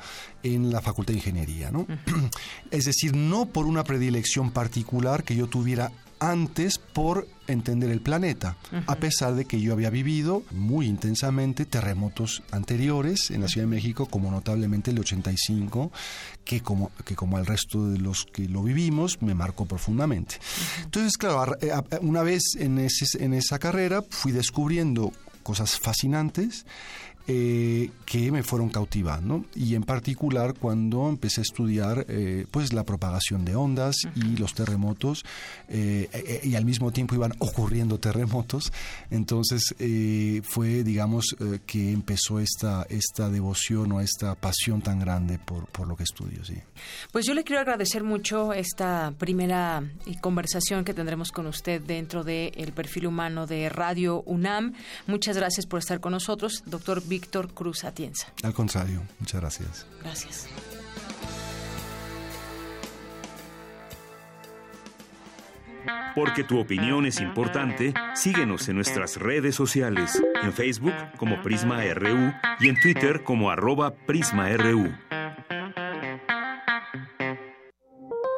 en la Facultad de Ingeniería. ¿no? *clears throat* Es decir, no por una predilección particular que yo tuviera antes por entender el planeta, a pesar de que yo había vivido muy intensamente terremotos anteriores en la Ciudad de México, como notablemente el 85, que como, que como el resto de los que lo vivimos, me marcó profundamente. Entonces, claro, eh, una vez en, ese, en esa carrera fui descubriendo cosas fascinantes eh, que me fueron cautivando y en particular cuando empecé a estudiar eh, pues la propagación de ondas y los terremotos eh, y al mismo tiempo iban ocurriendo terremotos. Entonces fue digamos que empezó esta esta devoción o esta pasión tan grande por, por lo que estudio sí. Pues yo le quiero agradecer mucho esta primera conversación que tendremos con usted dentro del perfil humano de Radio UNAM. Muchas gracias por estar con nosotros doctor Víctor Cruz Atienza. Al contrario, muchas gracias. Gracias. Porque tu opinión es importante, síguenos en nuestras redes sociales, en Facebook como Prisma RU y en Twitter como arroba PrismaRU.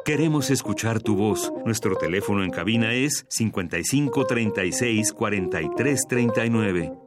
Queremos escuchar tu voz. Nuestro teléfono en cabina es 55 36 43 39.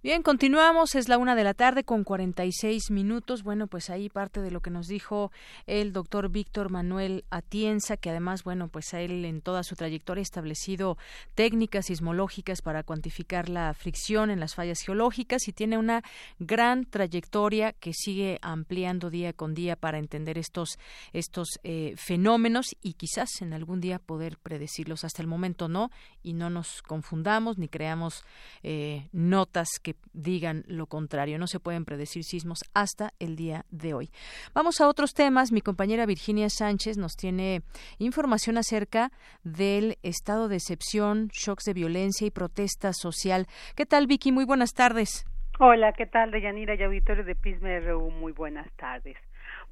Bien, continuamos. Es la una de la tarde con 46 minutos. Bueno, pues ahí parte de lo que nos dijo el doctor Víctor Manuel Atienza, que además, bueno, pues él en toda su trayectoria ha establecido técnicas sismológicas para cuantificar la fricción en las fallas geológicas y tiene una gran trayectoria que sigue ampliando día con día para entender estos, estos eh, fenómenos y quizás en algún día poder predecirlos. Hasta el momento no, y no nos confundamos ni creamos eh, notas que digan lo contrario. No se pueden predecir sismos hasta el día de hoy. Vamos a otros temas. Mi compañera Virginia Sánchez nos tiene información acerca del estado de excepción, shocks de violencia y protesta social. ¿Qué tal, Vicky? Muy buenas tardes. Hola, ¿qué tal, Deyanira y auditorio de Pisma RU? Muy buenas tardes.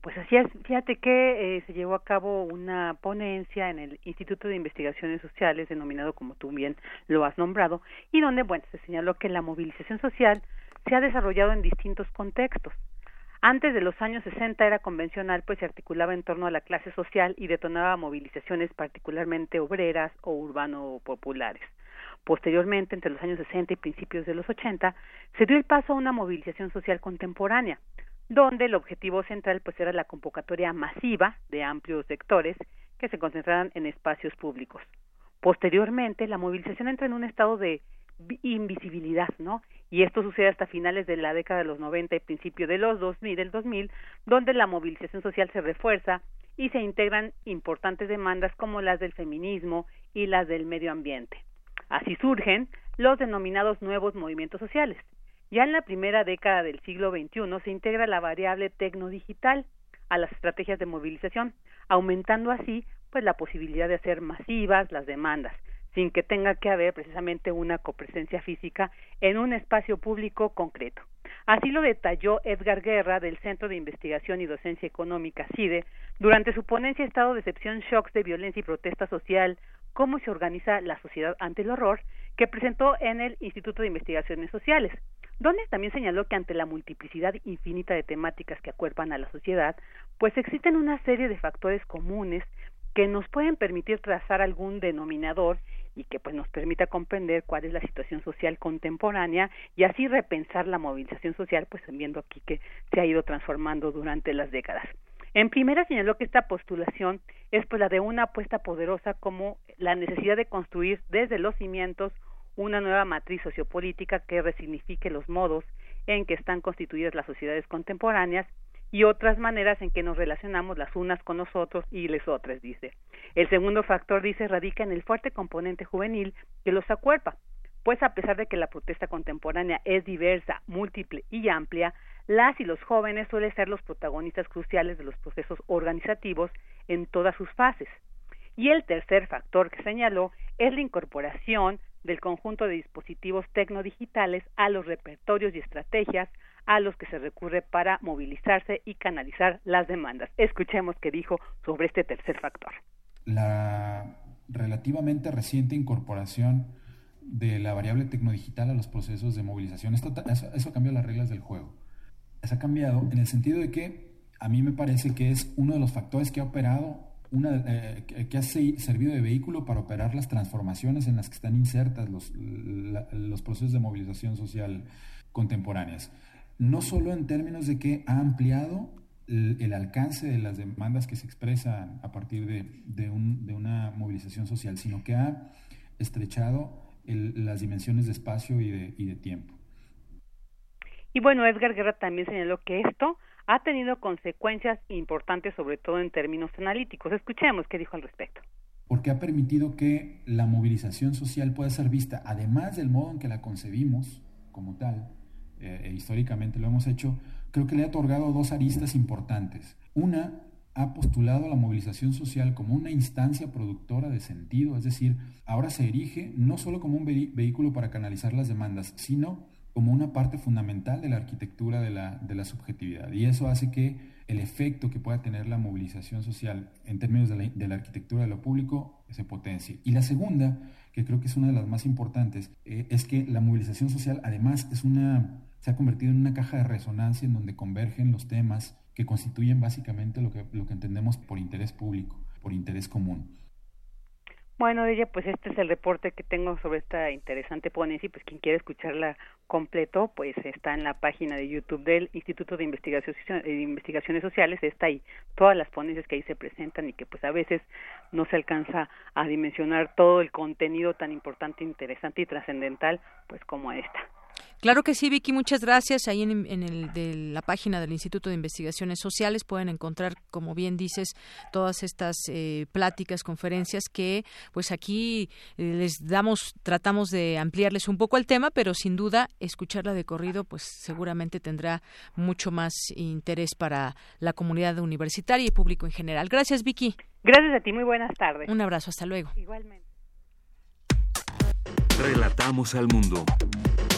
Pues así es, fíjate que eh, se llevó a cabo una ponencia en el Instituto de Investigaciones Sociales, denominado como tú bien lo has nombrado, y donde, bueno, se señaló que la movilización social se ha desarrollado en distintos contextos. Antes de los años 60 era convencional, pues se articulaba en torno a la clase social y detonaba movilizaciones particularmente obreras o urbano-populares. Posteriormente, entre los años 60 y principios de los 80, se dio el paso a una movilización social contemporánea, donde el objetivo central pues era la convocatoria masiva de amplios sectores que se concentraran en espacios públicos. Posteriormente, la movilización entra en un estado de invisibilidad, ¿no? Y esto sucede hasta finales de la década de los 90 y principio de los 2000, del 2000, donde la movilización social se refuerza y se integran importantes demandas como las del feminismo y las del medio ambiente. Así surgen los denominados nuevos movimientos sociales. Ya en la primera década del siglo XXI se integra la variable tecnodigital a las estrategias de movilización, aumentando así pues la posibilidad de hacer masivas las demandas, sin que tenga que haber precisamente una copresencia física en un espacio público concreto. Así lo detalló Edgar Guerra del Centro de Investigación y Docencia Económica CIDE durante su ponencia Estado de Excepción, Shocks de Violencia y Protesta Social, cómo se organiza la sociedad ante el horror, que presentó en el Instituto de Investigaciones Sociales, donde también señaló que ante la multiplicidad infinita de temáticas que acuerpan a la sociedad, pues existen una serie de factores comunes que nos pueden permitir trazar algún denominador y que pues nos permita comprender cuál es la situación social contemporánea y así repensar la movilización social, pues viendo aquí que se ha ido transformando durante las décadas. En primera señaló que esta postulación es pues la de una apuesta poderosa como la necesidad de construir desde los cimientos una nueva matriz sociopolítica que resignifique los modos en que están constituidas las sociedades contemporáneas y otras maneras en que nos relacionamos las unas con nosotros y les otras, dice. El segundo factor, dice, radica en el fuerte componente juvenil que los acuerpa, pues a pesar de que la protesta contemporánea es diversa, múltiple y amplia, las y los jóvenes suelen ser los protagonistas cruciales de los procesos organizativos en todas sus fases. Y el tercer factor que señaló es la incorporación del conjunto de dispositivos tecnodigitales a los repertorios y estrategias a los que se recurre para movilizarse y canalizar las demandas. Escuchemos qué dijo sobre este tercer factor. La relativamente reciente incorporación de la variable tecnodigital a los procesos de movilización, esto, eso, eso cambió las reglas del juego. Eso ha cambiado en el sentido de que a mí me parece que es uno de los factores que ha operado una, eh, que ha servido de vehículo para operar las transformaciones en las que están insertas los, los procesos de movilización social contemporáneas no solo en términos de que ha ampliado el, alcance de las demandas que se expresan a partir de, una movilización social, sino que ha estrechado las dimensiones de espacio y de, tiempo. Y bueno, Edgar Guerra también señaló que esto ha tenido consecuencias importantes, sobre todo en términos analíticos. Escuchemos qué dijo al respecto. Porque ha permitido que la movilización social pueda ser vista, además del modo en que la concebimos como tal, eh, e históricamente lo hemos hecho, creo que le ha otorgado dos aristas importantes. Una, ha postulado la movilización social como una instancia productora de sentido, es decir, ahora se erige no solo como un vehículo para canalizar las demandas, sino como una parte fundamental de la arquitectura de la, de la subjetividad. Y eso hace que el efecto que pueda tener la movilización social en términos de la, de la arquitectura de lo público se potencie. Y la segunda, que creo que es una de las más importantes, eh, es que la movilización social además es una se ha convertido en una caja de resonancia en donde convergen los temas que constituyen básicamente lo que, lo que entendemos por interés público, por interés común. Bueno, ella, pues este es el reporte que tengo sobre esta interesante ponencia y pues quien quiera escucharla completo, pues está en la página de YouTube del Instituto de Investigaciones Sociales, está ahí todas las ponencias que ahí se presentan y que pues a veces no se alcanza a dimensionar todo el contenido tan importante, interesante y trascendental, pues como esta. Claro que sí, Vicky, muchas gracias. Ahí en, el, de la página del Instituto de Investigaciones Sociales pueden encontrar, como bien dices, todas estas eh, pláticas, conferencias que, pues aquí eh, les damos, tratamos de ampliarles un poco el tema, pero sin duda escucharla de corrido, pues seguramente tendrá mucho más interés para la comunidad universitaria y público en general. Gracias, Vicky. Gracias a ti, muy buenas tardes. Un abrazo, hasta luego. Igualmente. Relatamos al mundo.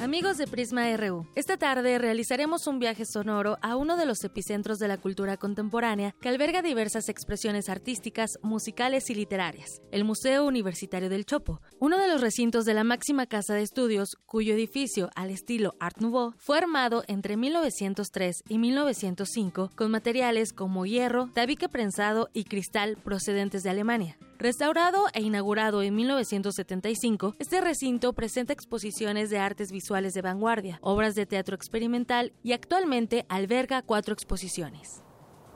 Amigos de Prisma RU, esta tarde realizaremos un viaje sonoro a uno de los epicentros de la cultura contemporánea que alberga diversas expresiones artísticas, musicales y literarias, el Museo Universitario del Chopo, uno de los recintos de la máxima casa de estudios cuyo edificio, al estilo Art Nouveau, fue armado entre 1903 y 1905 con materiales como hierro, tabique prensado y cristal procedentes de Alemania. Restaurado e inaugurado en 1975, este recinto presenta exposiciones de artes visuales de vanguardia, obras de teatro experimental y actualmente alberga cuatro exposiciones.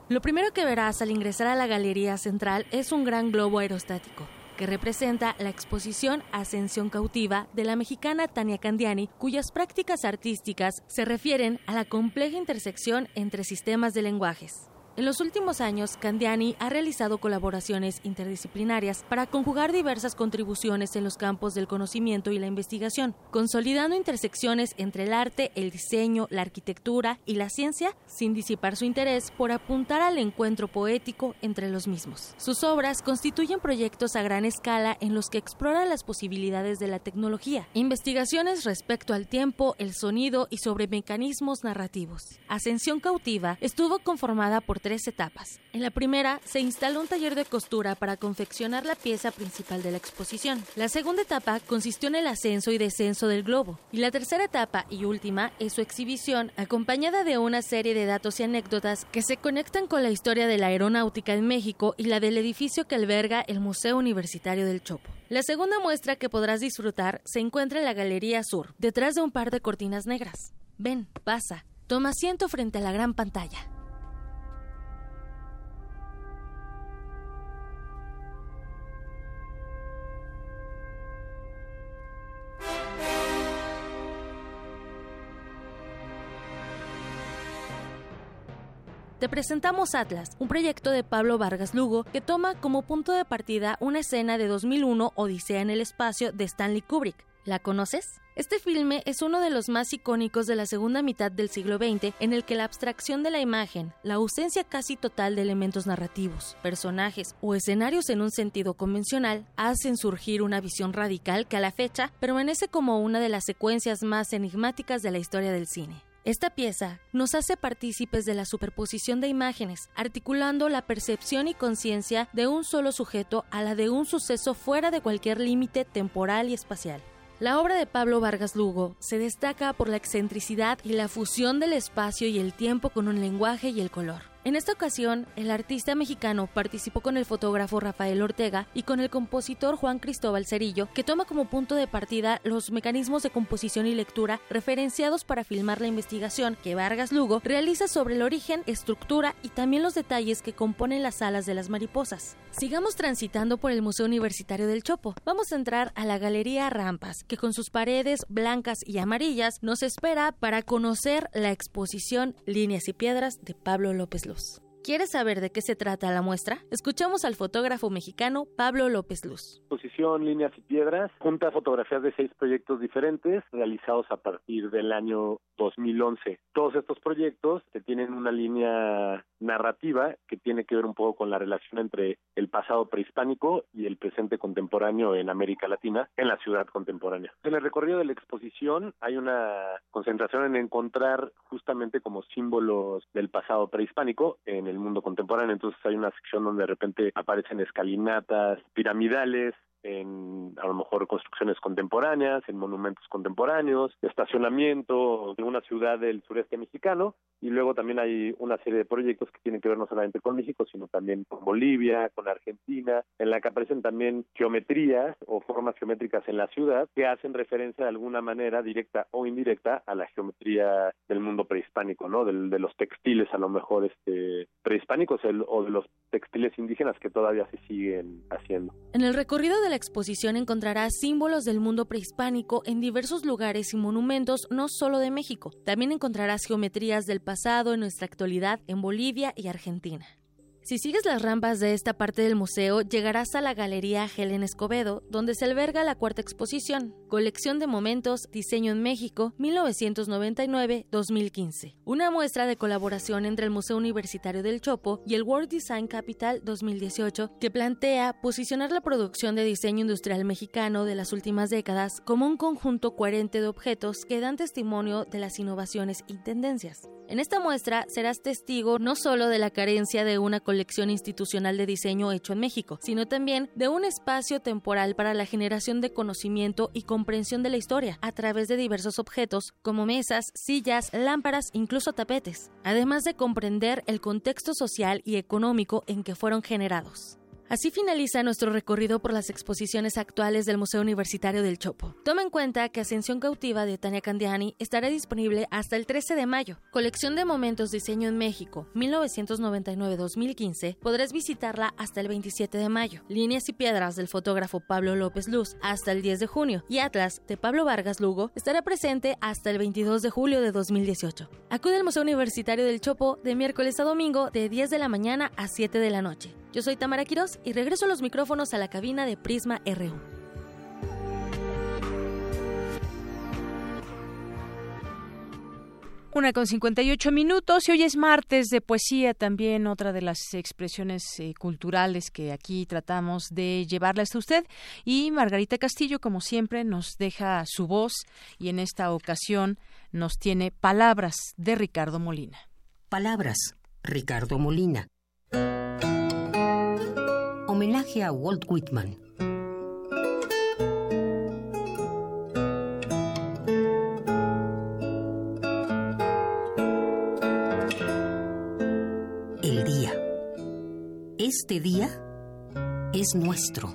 Lo primero que verás al ingresar a la galería central es un gran globo aerostático, que representa la exposición Ascensión Cautiva de la mexicana Tania Candiani, cuyas prácticas artísticas se refieren a la compleja intersección entre sistemas de lenguajes. En los últimos años, Candiani ha realizado colaboraciones interdisciplinarias para conjugar diversas contribuciones en los campos del conocimiento y la investigación, consolidando intersecciones entre el arte, el diseño, la arquitectura y la ciencia, sin disipar su interés por apuntar al encuentro poético entre los mismos. Sus obras constituyen proyectos a gran escala en los que exploran las posibilidades de la tecnología, investigaciones respecto al tiempo, el sonido y sobre mecanismos narrativos. Ascensión Cautiva estuvo conformada por tres etapas. En la primera, se instaló un taller de costura para confeccionar la pieza principal de la exposición. La segunda etapa consistió en el ascenso y descenso del globo. Y la tercera etapa y última es su exhibición, acompañada de una serie de datos y anécdotas que se conectan con la historia de la aeronáutica en México y la del edificio que alberga el Museo Universitario del Chopo. La segunda muestra que podrás disfrutar se encuentra en la Galería Sur, detrás de un par de cortinas negras. Ven, pasa, toma asiento frente a la gran pantalla. Te presentamos Atlas, un proyecto de Pablo Vargas Lugo que toma como punto de partida una escena de 2001 Odisea en el espacio de Stanley Kubrick. ¿La conoces? Este filme es uno de los más icónicos de la segunda mitad del siglo XX en el que la abstracción de la imagen, la ausencia casi total de elementos narrativos, personajes o escenarios en un sentido convencional hacen surgir una visión radical que a la fecha permanece como una de las secuencias más enigmáticas de la historia del cine. Esta pieza nos hace partícipes de la superposición de imágenes, articulando la percepción y conciencia de un solo sujeto a la de un suceso fuera de cualquier límite temporal y espacial. La obra de Pablo Vargas Lugo se destaca por la excentricidad y la fusión del espacio y el tiempo con un lenguaje y el color. En esta ocasión, el artista mexicano participó con el fotógrafo Rafael Ortega y con el compositor Juan Cristóbal Cerillo, que toma como punto de partida los mecanismos de composición y lectura referenciados para filmar la investigación que Vargas Lugo realiza sobre el origen, estructura y también los detalles que componen las alas de las mariposas. Sigamos transitando por el Museo Universitario del Chopo. Vamos a entrar a la Galería Rampas, que con sus paredes blancas y amarillas nos espera para conocer la exposición Líneas y Piedras de Pablo López Luz. ¿Quieres saber de qué se trata la muestra? Escuchamos al fotógrafo mexicano Pablo López Luz. Exposición Líneas y Piedras junta fotografías de seis proyectos diferentes realizados a partir del año 2011. Todos estos proyectos tienen una línea narrativa que tiene que ver un poco con la relación entre el pasado prehispánico y el presente contemporáneo en América Latina, en la ciudad contemporánea. En el recorrido de la exposición hay una concentración en encontrar justamente como símbolos del pasado prehispánico en el el mundo contemporáneo. Entonces hay una sección donde de repente aparecen escalinatas piramidales, en a lo mejor construcciones contemporáneas, en monumentos contemporáneos, estacionamiento de una ciudad del sureste mexicano y luego también hay una serie de proyectos que tienen que ver no solamente con México, sino también con Bolivia, con Argentina, en la que aparecen también geometrías o formas geométricas en la ciudad que hacen referencia de alguna manera directa o indirecta a la geometría del mundo prehispánico, ¿no? Del, de los textiles a lo mejor este prehispánicos o de los textiles indígenas que todavía se siguen haciendo. En el recorrido de la exposición encontrarás símbolos del mundo prehispánico en diversos lugares y monumentos no solo de México. También encontrarás geometrías del pasado en nuestra actualidad en Bolivia y Argentina. Si sigues las rampas de esta parte del museo, llegarás a la Galería Helen Escobedo, donde se alberga la cuarta exposición, Colección de Momentos, Diseño en México, 1999-2015. Una muestra de colaboración entre el Museo Universitario del Chopo y el World Design Capital 2018, que plantea posicionar la producción de diseño industrial mexicano de las últimas décadas como un conjunto coherente de objetos que dan testimonio de las innovaciones y tendencias. En esta muestra serás testigo no solo de la carencia de una colección institucional de diseño hecho en México, sino también de un espacio temporal para la generación de conocimiento y comprensión de la historia a través de diversos objetos como mesas, sillas, lámparas, incluso tapetes, además de comprender el contexto social y económico en que fueron generados. Así finaliza nuestro recorrido por las exposiciones actuales del Museo Universitario del Chopo. Toma en cuenta que Ascensión Cautiva de Tania Candiani estará disponible hasta el 13 de mayo. Colección de Momentos Diseño en México 1999-2015 podrás visitarla hasta el 27 de mayo. Líneas y Piedras del fotógrafo Pablo López Luz hasta el 10 de junio. Y Atlas de Pablo Vargas Lugo estará presente hasta el 22 de julio de 2018. Acude al Museo Universitario del Chopo de miércoles a domingo de 10 de la mañana a 7 de la noche. Yo soy Tamara Y regreso a los micrófonos a la cabina de Prisma RU. Una con 58 minutos y hoy es martes de poesía, también otra de las expresiones eh, culturales que aquí tratamos de llevarles a usted. Y Margarita Castillo, como siempre, nos deja su voz y en esta ocasión nos tiene Palabras de Ricardo Molina. Palabras, Ricardo Molina. Homenaje a Walt Whitman. El día. Este día es nuestro.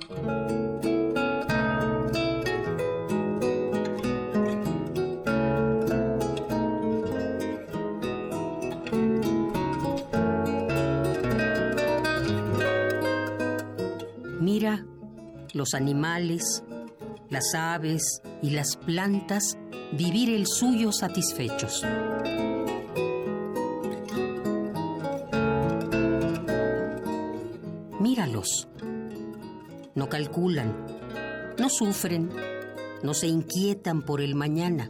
Los animales, las aves y las plantas vivir el suyo satisfechos. Míralos. No calculan, no sufren, no se inquietan por el mañana.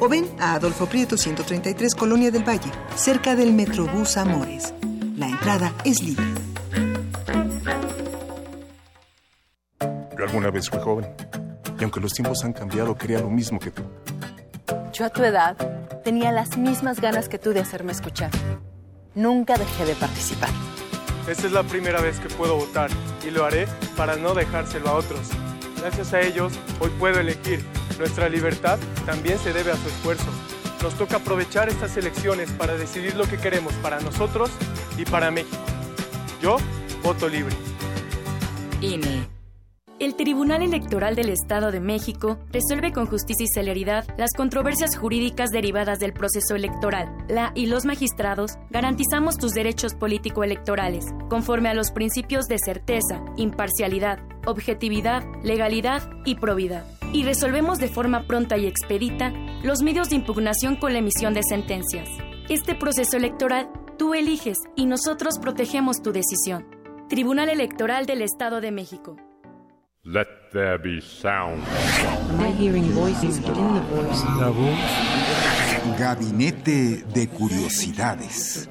o ven a Adolfo Prieto 133 Colonia del Valle, cerca del Metrobús Amores. La entrada es libre. Yo alguna vez fui joven y aunque los tiempos han cambiado, quería lo mismo que tú. Yo a tu edad tenía las mismas ganas que tú de hacerme escuchar. Nunca dejé de participar. Esta es la primera vez que puedo votar y lo haré para no dejárselo a otros. Gracias a ellos, hoy puedo elegir. Nuestra libertad también se debe a su esfuerzo. Nos toca aprovechar estas elecciones para decidir lo que queremos para nosotros y para México. Yo voto libre. INE. El Tribunal Electoral del Estado de México resuelve con justicia y celeridad las controversias jurídicas derivadas del proceso electoral. La y los magistrados garantizamos tus derechos político-electorales, conforme a los principios de certeza, imparcialidad, objetividad, legalidad y probidad. Y resolvemos de forma pronta y expedita los medios de impugnación con la emisión de sentencias. Este proceso electoral tú eliges y nosotros protegemos tu decisión. Tribunal Electoral del Estado de México. Let there be sound. Am I hearing voices within the voice? La voz. Gabinete de Curiosidades.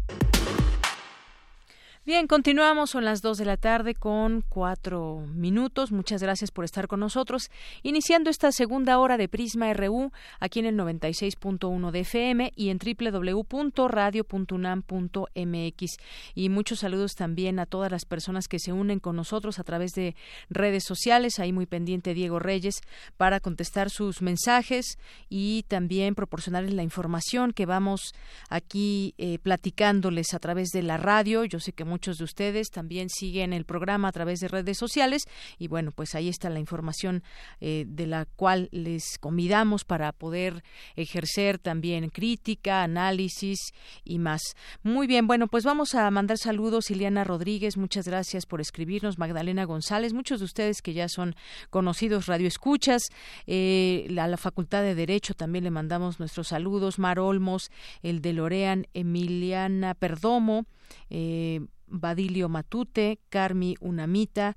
Bien, continuamos, son las dos de la tarde con cuatro minutos. Muchas gracias por estar con nosotros. Iniciando esta segunda hora de Prisma RU, aquí en el 96.1 de FM y en www.radio.unam.mx. Y muchos saludos también a todas las personas que se unen con nosotros a través de redes sociales. Ahí muy pendiente Diego Reyes para contestar sus mensajes y también proporcionarles la información que vamos aquí eh, platicándoles a través de la radio. Yo sé que muchos de ustedes también siguen el programa a través de redes sociales y bueno, pues ahí está la información eh, de la cual les convidamos para poder ejercer también crítica, análisis y más. Muy bien, bueno, pues vamos a mandar saludos. Ileana Rodríguez, muchas gracias por escribirnos. Magdalena González, muchos de ustedes que ya son conocidos radioescuchas. Eh, a la Facultad de Derecho también le mandamos nuestros saludos. Mar Olmos, el de Lorean, Emiliana Perdomo. Eh, Badilio Matute, Carmi Unamita,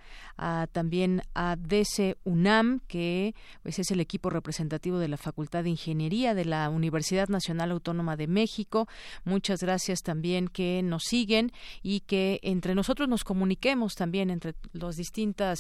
también a DC UNAM, que pues, es el equipo representativo de la Facultad de Ingeniería de la Universidad Nacional Autónoma de México. Muchas gracias también que nos siguen y que entre nosotros nos comuniquemos también entre las distintas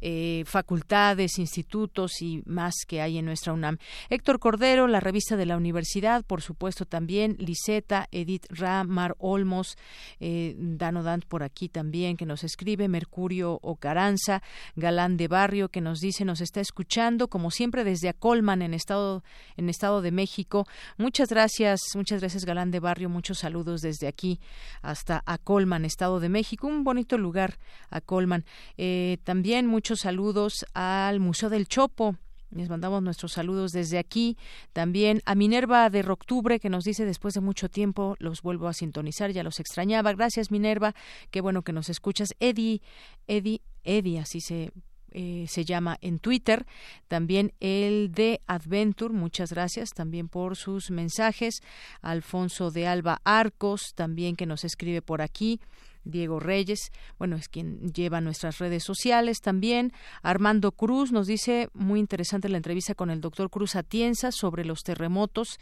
eh, facultades, institutos y más que hay en nuestra UNAM. Héctor Cordero, la revista de la universidad, por supuesto también, Liseta, Edith Ramar Olmos, eh, Dano por aquí también que nos escribe, Mercurio Ocaranza, Galán de Barrio que nos dice nos está escuchando como siempre desde Acolman en estado en estado de México. Muchas gracias, muchas gracias Galán de Barrio, muchos saludos desde aquí hasta Acolman, estado de México, un bonito lugar Acolman. Eh, también muchos saludos al Museo del Chopo les mandamos nuestros saludos desde aquí. También a Minerva de Roctubre, que nos dice después de mucho tiempo, los vuelvo a sintonizar, ya los extrañaba. Gracias, Minerva. Qué bueno que nos escuchas. Eddie, Eddie, Eddie, así se eh, se llama en Twitter. También el de Adventure, muchas gracias también por sus mensajes. Alfonso de Alba Arcos, también que nos escribe por aquí. Diego Reyes, bueno, es quien lleva nuestras redes sociales también. Armando Cruz nos dice, muy interesante la entrevista con el doctor Cruz Atienza sobre los terremotos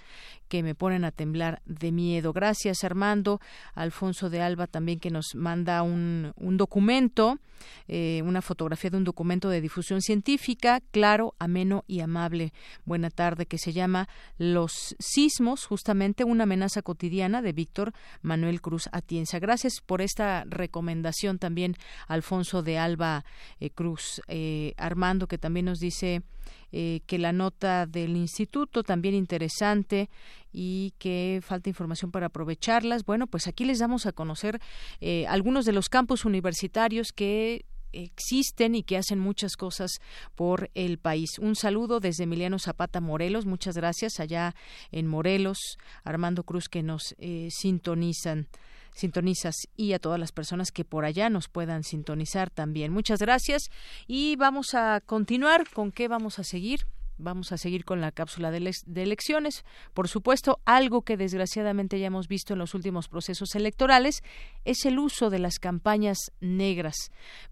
que me ponen a temblar de miedo. Gracias, Armando. Alfonso de Alba también que nos manda un, un documento, eh, una fotografía de un documento de difusión científica, claro, ameno y amable. Buena tarde, que se llama Los sismos, justamente una amenaza cotidiana de Víctor Manuel Cruz Atienza. Gracias por esta recomendación también Alfonso de Alba eh, Cruz eh, Armando, que también nos dice eh, que la nota del instituto también interesante y que falta información para aprovecharlas. Bueno, pues aquí les damos a conocer algunos de los campus universitarios que existen y que hacen muchas cosas por el país. Un saludo desde Emiliano Zapata Morelos, muchas gracias allá en Morelos, Armando Cruz que nos sintonizan sintonizas y a todas las personas que por allá nos puedan sintonizar también. Muchas gracias y vamos a continuar. ¿Con qué vamos a seguir? vamos a seguir con la cápsula de, elecciones. Por supuesto, algo que desgraciadamente ya hemos visto en los últimos procesos electorales es el uso de las campañas negras.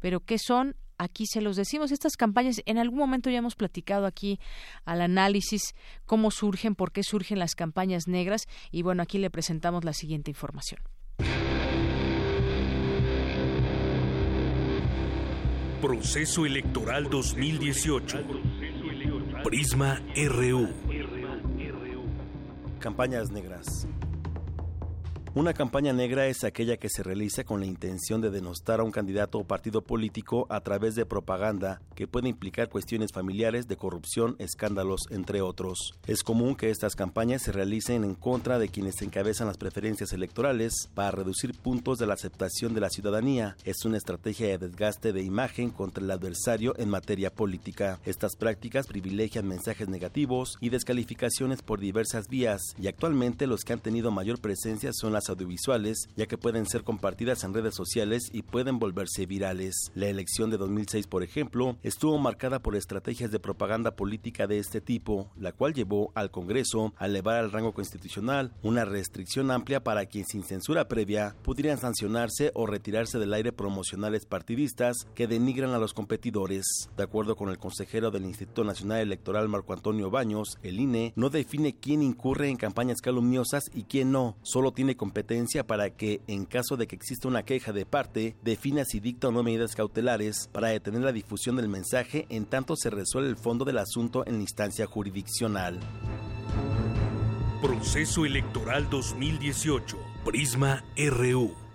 Pero ¿qué son? Aquí se los decimos, estas campañas en algún momento ya hemos platicado aquí al análisis cómo surgen, por qué surgen las campañas negras y bueno, aquí le presentamos la siguiente información. Proceso Electoral 2018. Prisma RU. Campañas negras. Una campaña negra es aquella que se realiza con la intención de denostar a un candidato o partido político a través de propaganda que puede implicar cuestiones familiares de corrupción, escándalos, entre otros. Es común que estas campañas se realicen en contra de quienes encabezan las preferencias electorales para reducir puntos de la aceptación de la ciudadanía. Es una estrategia de desgaste de imagen contra el adversario en materia política. Estas prácticas privilegian mensajes negativos y descalificaciones por diversas vías y actualmente los que han tenido mayor presencia son las audiovisuales, ya que pueden ser compartidas en redes sociales y pueden volverse virales. La elección de 2006, por ejemplo, estuvo marcada por estrategias de propaganda política de este tipo, la cual llevó al Congreso a elevar al rango constitucional una restricción amplia para quien sin censura previa pudieran sancionarse o retirarse del aire promocionales partidistas que denigran a los competidores. De acuerdo con el consejero del Instituto Nacional Electoral Marco Antonio Baños, el INE no define quién incurre en campañas calumniosas y quién no, solo tiene competencia para que, en caso de que exista una queja de parte, defina si dicta o no medidas cautelares para detener la difusión del mensaje en tanto se resuelve el fondo del asunto en la instancia jurisdiccional. Proceso Electoral 2018. Prisma RU.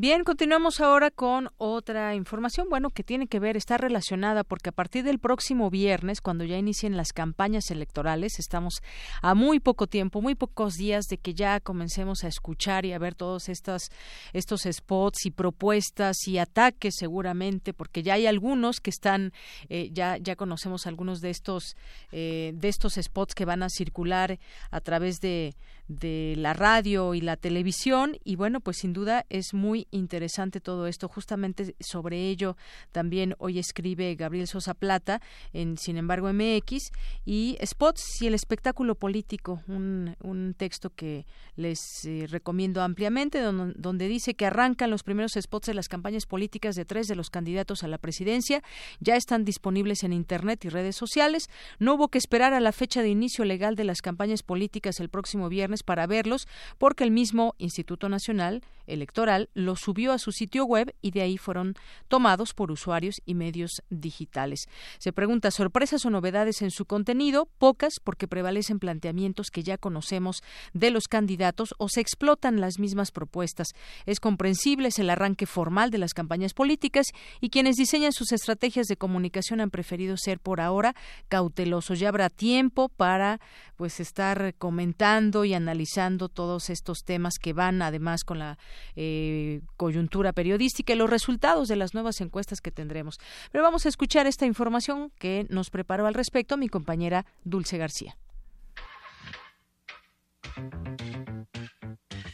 Bien, continuamos ahora con otra información, bueno, que tiene que ver, está relacionada, porque a partir del próximo viernes, cuando ya inicien las campañas electorales, estamos a muy poco tiempo, muy pocos días de que ya comencemos a escuchar y a ver todos estos, estos spots y propuestas y ataques seguramente, porque ya hay algunos que están, eh, ya, ya conocemos algunos de estos, eh, de estos spots que van a circular a través de, de la radio y la televisión, y bueno, pues sin duda es muy interesante todo esto. Justamente sobre ello también hoy escribe Gabriel Sosa Plata en Sin embargo MX y Spots y el espectáculo político, un, un texto que les eh, recomiendo ampliamente, donde, dice que arrancan los primeros spots de las campañas políticas de tres de los candidatos a la presidencia. Ya están disponibles en Internet y redes sociales. No hubo que esperar a la fecha de inicio legal de las campañas políticas el próximo viernes para verlos, porque el mismo Instituto Nacional Electoral los subió a su sitio web y de ahí fueron tomados por usuarios y medios digitales. Se pregunta sorpresas o novedades en su contenido, pocas porque prevalecen planteamientos que ya conocemos de los candidatos o se explotan las mismas propuestas. Es comprensible, es el arranque formal de las campañas políticas y quienes diseñan sus estrategias de comunicación han preferido ser por ahora cautelosos. Ya habrá tiempo para pues estar comentando y analizando todos estos temas que van además con la eh, coyuntura periodística y los resultados de las nuevas encuestas que tendremos. Pero vamos a escuchar esta información que nos preparó al respecto mi compañera Dulce García.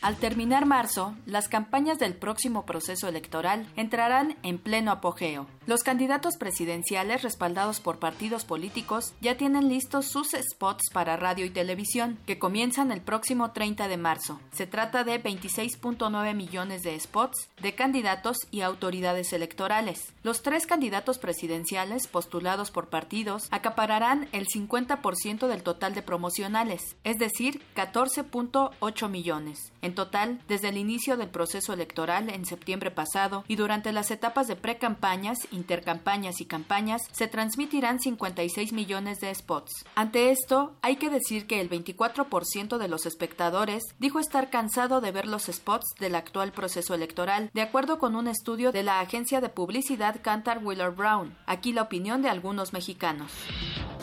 Al terminar marzo, las campañas del próximo proceso electoral entrarán en pleno apogeo. Los candidatos presidenciales respaldados por partidos políticos ya tienen listos sus spots para radio y televisión, que comienzan el próximo 30 de marzo. Se trata de 26.9 millones de spots de candidatos y autoridades electorales. Los tres candidatos presidenciales postulados por partidos acapararán el 50% del total de promocionales, es decir, 14.8 millones. Total, desde el inicio del proceso electoral en septiembre pasado y durante las etapas de pre-campañas, intercampañas y campañas, se transmitirán 56 millones de spots. Ante esto, hay que decir que el 24% de los espectadores dijo estar cansado de ver los spots del actual proceso electoral, de acuerdo con un estudio de la agencia de publicidad Cantar Wheeler Brown. Aquí la opinión de algunos mexicanos.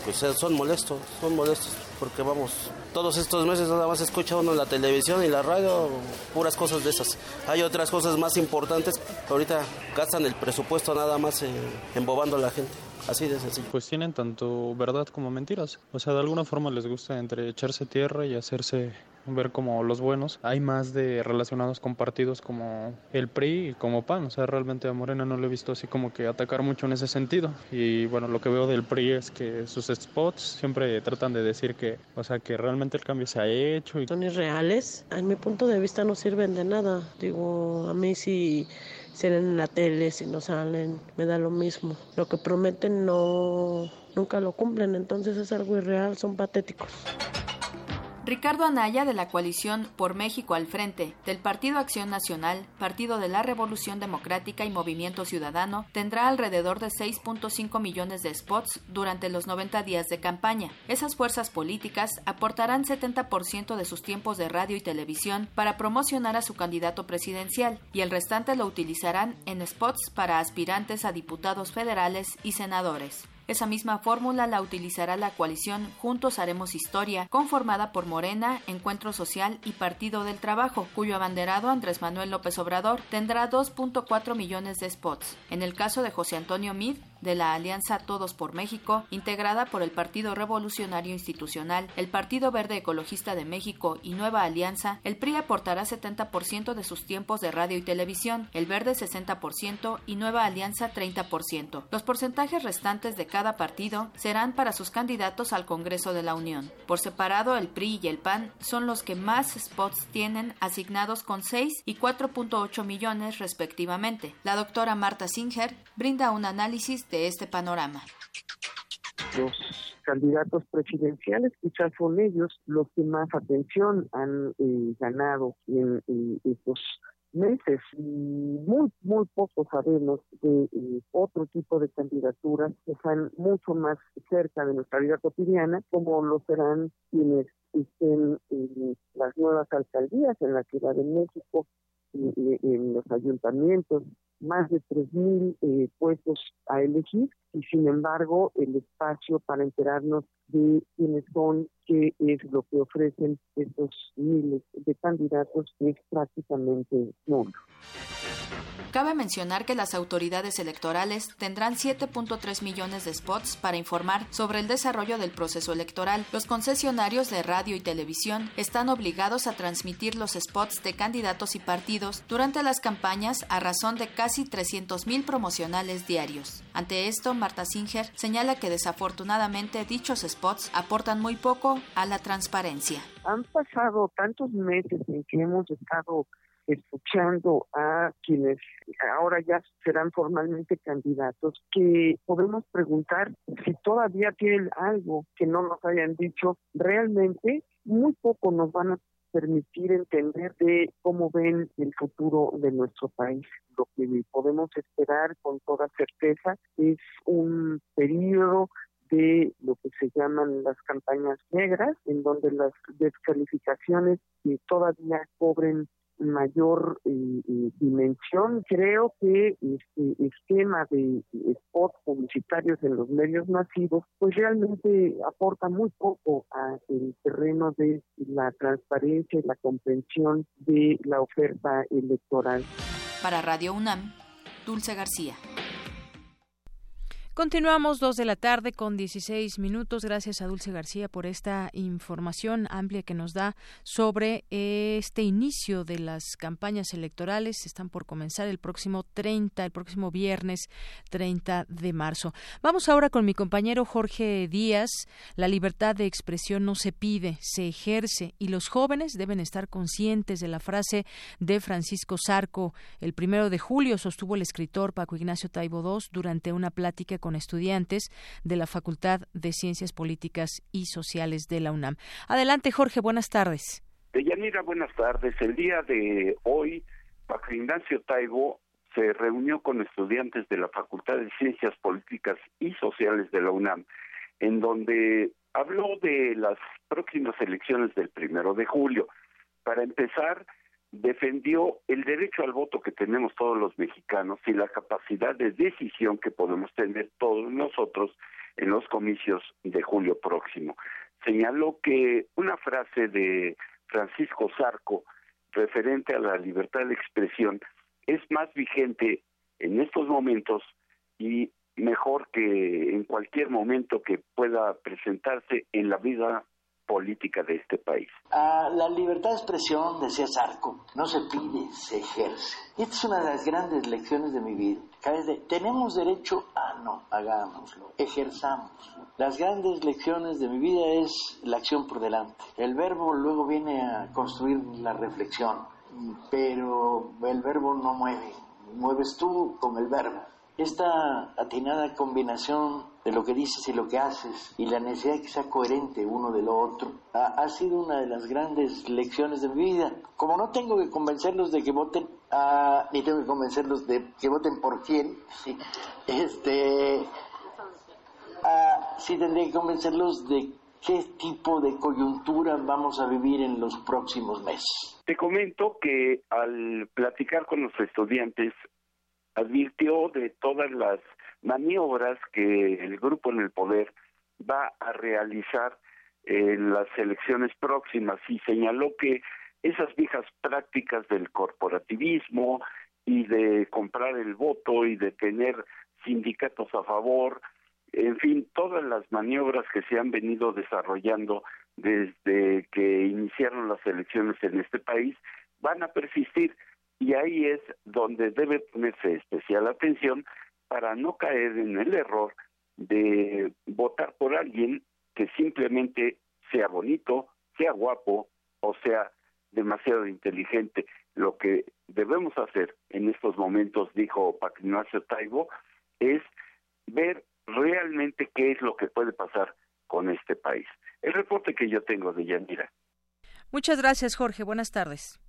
Pues son molestos, son molestos, porque vamos, todos estos meses nada más escucha uno la televisión y la radio, puras cosas de esas. Hay otras cosas más importantes, ahorita gastan el presupuesto nada más embobando a la gente. Así de sencillo. Pues tienen tanto verdad como mentiras. O sea, de alguna forma les gusta entre echarse tierra y hacerse ver como los buenos. Hay más de relacionados con partidos como el PRI y como PAN. O sea, realmente a Morena no lo he visto así como que atacar mucho en ese sentido. Y bueno, lo que veo del PRI es que sus spots siempre tratan de decir que, o sea, que realmente el cambio se ha hecho. Y... Son irreales. A mi punto de vista no sirven de nada. Digo, a mí sí salen en la tele, si no salen, me da lo mismo. Lo que prometen no nunca lo cumplen, entonces es algo irreal, son patéticos. Ricardo Anaya de la coalición Por México al Frente del Partido Acción Nacional, Partido de la Revolución Democrática y Movimiento Ciudadano tendrá alrededor de 6.5 millones de spots durante los 90 días de campaña. Esas fuerzas políticas aportarán 70% de sus tiempos de radio y televisión para promocionar a su candidato presidencial y el restante lo utilizarán en spots para aspirantes a diputados federales y senadores. Esa misma fórmula la utilizará la coalición Juntos Haremos Historia, conformada por Morena, Encuentro Social y Partido del Trabajo, cuyo abanderado Andrés Manuel López Obrador tendrá 2.4 millones de spots. En el caso de José Antonio Mid, de la Alianza Todos por México, integrada por el Partido Revolucionario Institucional, el Partido Verde Ecologista de México y Nueva Alianza, el PRI aportará 70% de sus tiempos de radio y televisión, el Verde 60% y Nueva Alianza 30%. Los porcentajes restantes de cada partido serán para sus candidatos al Congreso de la Unión. Por separado, el PRI y el PAN son los que más spots tienen asignados con 6 y 4.8 millones respectivamente. La doctora Marta Singer brinda un análisis de este panorama. Los candidatos presidenciales quizás son ellos los que más atención han eh, ganado en, estos meses y muy muy poco sabemos de eh, otro tipo de candidaturas que están mucho más cerca de nuestra vida cotidiana como lo serán quienes estén en las nuevas alcaldías en la Ciudad de México en los ayuntamientos más de 3.000 eh, puestos a elegir y sin embargo el espacio para enterarnos de quiénes son, qué es lo que ofrecen estos miles de candidatos es prácticamente nulo. Cabe mencionar que las autoridades electorales tendrán 7.3 millones de spots para informar sobre el desarrollo del proceso electoral. Los concesionarios de radio y televisión están obligados a transmitir los spots de candidatos y partidos durante las campañas a razón de casi 300.000 promocionales diarios. Ante esto, Marta Singer señala que desafortunadamente dichos spots aportan muy poco a la transparencia. Han pasado tantos meses en que hemos estado escuchando a quienes ahora ya serán formalmente candidatos, que podemos preguntar si todavía tienen algo que no nos hayan dicho, realmente muy poco nos van a permitir entender de cómo ven el futuro de nuestro país. Lo que podemos esperar con toda certeza es un periodo de lo que se llaman las campañas negras, en donde las descalificaciones todavía cobren mayor eh, eh, dimensión. Creo que este esquema de spots publicitarios en los medios masivos, pues realmente aporta muy poco al terreno de la transparencia y la comprensión de la oferta electoral. Para Radio UNAM, Dulce García. Continuamos dos de la tarde con 16 minutos. Gracias a Dulce García por esta información amplia que nos da sobre este inicio de las campañas electorales. Están por comenzar el próximo 30, el próximo viernes 30 de marzo. Vamos ahora con mi compañero Jorge Díaz. La libertad de expresión no se pide, se ejerce y los jóvenes deben estar conscientes de la frase de Francisco Zarco. El primero de julio sostuvo el escritor Paco Ignacio Taibo II durante una plática con estudiantes de la Facultad de Ciencias Políticas y Sociales de la UNAM. Adelante, Jorge, buenas tardes. Deyanira, buenas tardes. El día de hoy, Paco Ignacio Taibo se reunió con estudiantes de la Facultad de Ciencias Políticas y Sociales de la UNAM, en donde habló de las próximas elecciones del primero de julio. Para empezar, defendió el derecho al voto que tenemos todos los mexicanos y la capacidad de decisión que podemos tener todos nosotros en los comicios de julio próximo. Señaló que una frase de Francisco Zarco referente a la libertad de expresión es más vigente en estos momentos y mejor que en cualquier momento que pueda presentarse en la vida política de este país. La libertad de expresión, decía Sarco, no se pide, se ejerce. Y esta es una de las grandes lecciones de mi vida. Tenemos derecho a no, hagámoslo, ejerzamos. Las grandes lecciones de mi vida es la acción por delante. El verbo luego viene a construir la reflexión, pero el verbo no mueve, mueves tú con el verbo. Esta atinada combinación de lo que dices y lo que haces y la necesidad de que sea coherente uno de lo otro ha, sido una de las grandes lecciones de mi vida. Como no tengo que convencerlos de que voten, ni tengo que convencerlos de que voten por quién, *laughs* este, ah, sí tendría que convencerlos de qué tipo de coyuntura vamos a vivir en los próximos meses. Te comento que al platicar con los estudiantes advirtió de todas las maniobras que el grupo en el poder va a realizar en las elecciones próximas y señaló que esas viejas prácticas del corporativismo y de comprar el voto y de tener sindicatos a favor, en fin, todas las maniobras que se han venido desarrollando desde que iniciaron las elecciones en este país van a persistir y ahí es donde debe ponerse especial atención para no caer en el error de votar por alguien que simplemente sea bonito, sea guapo o sea demasiado inteligente. Lo que debemos hacer en estos momentos, dijo Pacrinacio Taibo, es ver realmente qué es lo que puede pasar con este país. El reporte que yo tengo de Yanira. Muchas gracias, Jorge. Buenas tardes.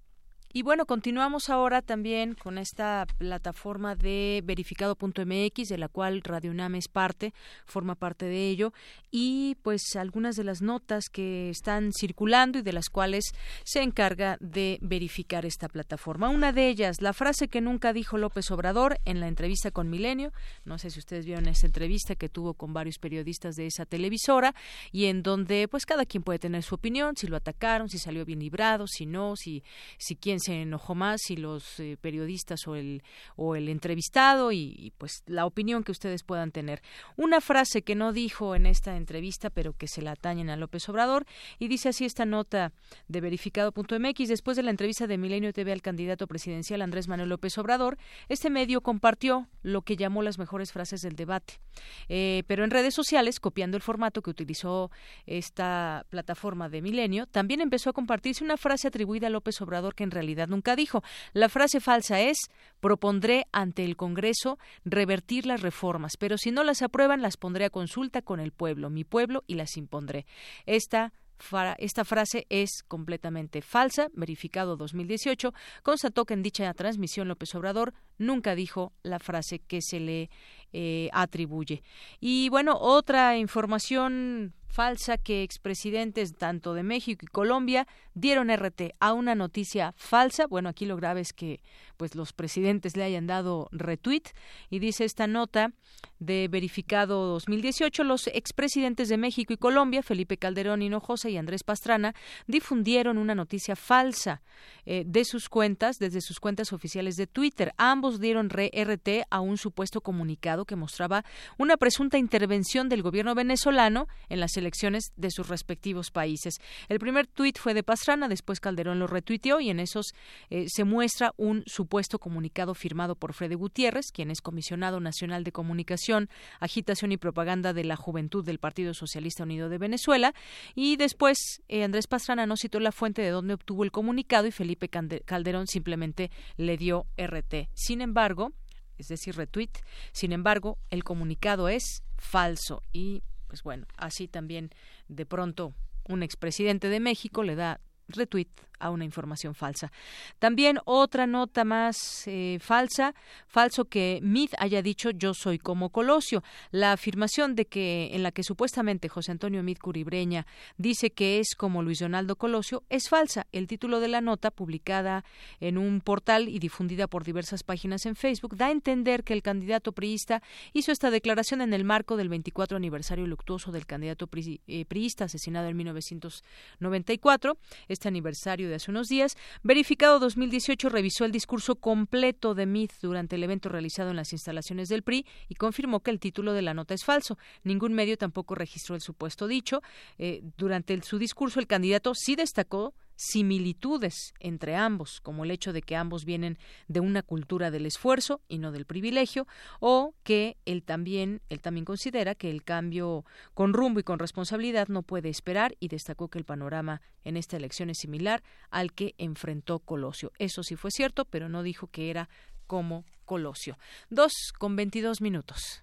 Y bueno, continuamos ahora también con esta plataforma de verificado.mx, de la cual Radio UNAM es parte, forma parte de ello, y pues algunas de las notas que están circulando y de las cuales se encarga de verificar esta plataforma. Una de ellas, la frase que nunca dijo López Obrador en la entrevista con Milenio, no sé si ustedes vieron esa entrevista que tuvo con varios periodistas de esa televisora, y en donde pues cada quien puede tener su opinión, si lo atacaron, si salió bien librado, si no, si, si quién se enojó más, si los eh, periodistas o el, o el entrevistado y, pues la opinión que ustedes puedan tener. Una frase que no dijo en esta entrevista, pero que se la atañen a López Obrador, y dice así esta nota de verificado.mx, después de la entrevista de Milenio TV al candidato presidencial Andrés Manuel López Obrador, este medio compartió lo que llamó las mejores frases del debate. Eh, pero en redes sociales, copiando el formato que utilizó esta plataforma de Milenio, también empezó a compartirse una frase atribuida a López Obrador que en realidad nunca dijo. La frase falsa es propondré ante el Congreso revertir las reformas, pero si no las aprueban las pondré a consulta con el pueblo, mi pueblo, y las impondré. Esta esta frase es completamente falsa. Verificado 2018, constató que en dicha transmisión López Obrador nunca dijo la frase que se le eh, atribuye. Y bueno, otra información falsa que expresidentes tanto de México y Colombia dieron RT a una noticia falsa. Bueno, aquí lo grave es que pues los presidentes le hayan dado retweet y dice esta nota de verificado 2018 los expresidentes de México y Colombia, Felipe Calderón Hinojosa y Andrés Pastrana, difundieron una noticia falsa eh, de sus cuentas, desde sus cuentas oficiales de Twitter. Ambos dieron RT a un supuesto comunicado que mostraba una presunta intervención del gobierno venezolano en las elecciones de sus respectivos países. El primer tuit fue de Pastrana, después Calderón lo retuiteó y en esos eh, se muestra un supuesto comunicado firmado por Freddy Gutiérrez, quien es comisionado nacional de comunicación, agitación y propaganda de la juventud del Partido Socialista Unido de Venezuela. Y después eh, Andrés Pastrana no citó la fuente de donde obtuvo el comunicado y Felipe Calderón simplemente le dio RT. Sin embargo, es decir, retweet. Sin embargo, el comunicado es falso y pues bueno, así también de pronto un expresidente de México le da retweet a una información falsa. También otra nota más eh, falsa, falso que Mid haya dicho yo soy como Colosio. La afirmación de que en la que supuestamente José Antonio Mid Curibreña dice que es como Luis Donaldo Colosio es falsa. El título de la nota publicada en un portal y difundida por diversas páginas en Facebook da a entender que el candidato priista hizo esta declaración en el marco del 24 aniversario luctuoso del candidato eh, priista asesinado en 1994. este aniversario de hace unos días. Verificado 2018 revisó el discurso completo de Meade durante el evento realizado en las instalaciones del PRI y confirmó que el título de la nota es falso. Ningún medio tampoco registró el supuesto dicho. Eh, durante su discurso, el candidato sí destacó similitudes entre ambos, como el hecho de que ambos vienen de una cultura del esfuerzo y no del privilegio, o que él también, él también considera que el cambio con rumbo y con responsabilidad no puede esperar y destacó que el panorama en esta elección es similar al que enfrentó Colosio. Eso sí fue cierto, pero no dijo que era como Colosio. Dos con veintidós minutos.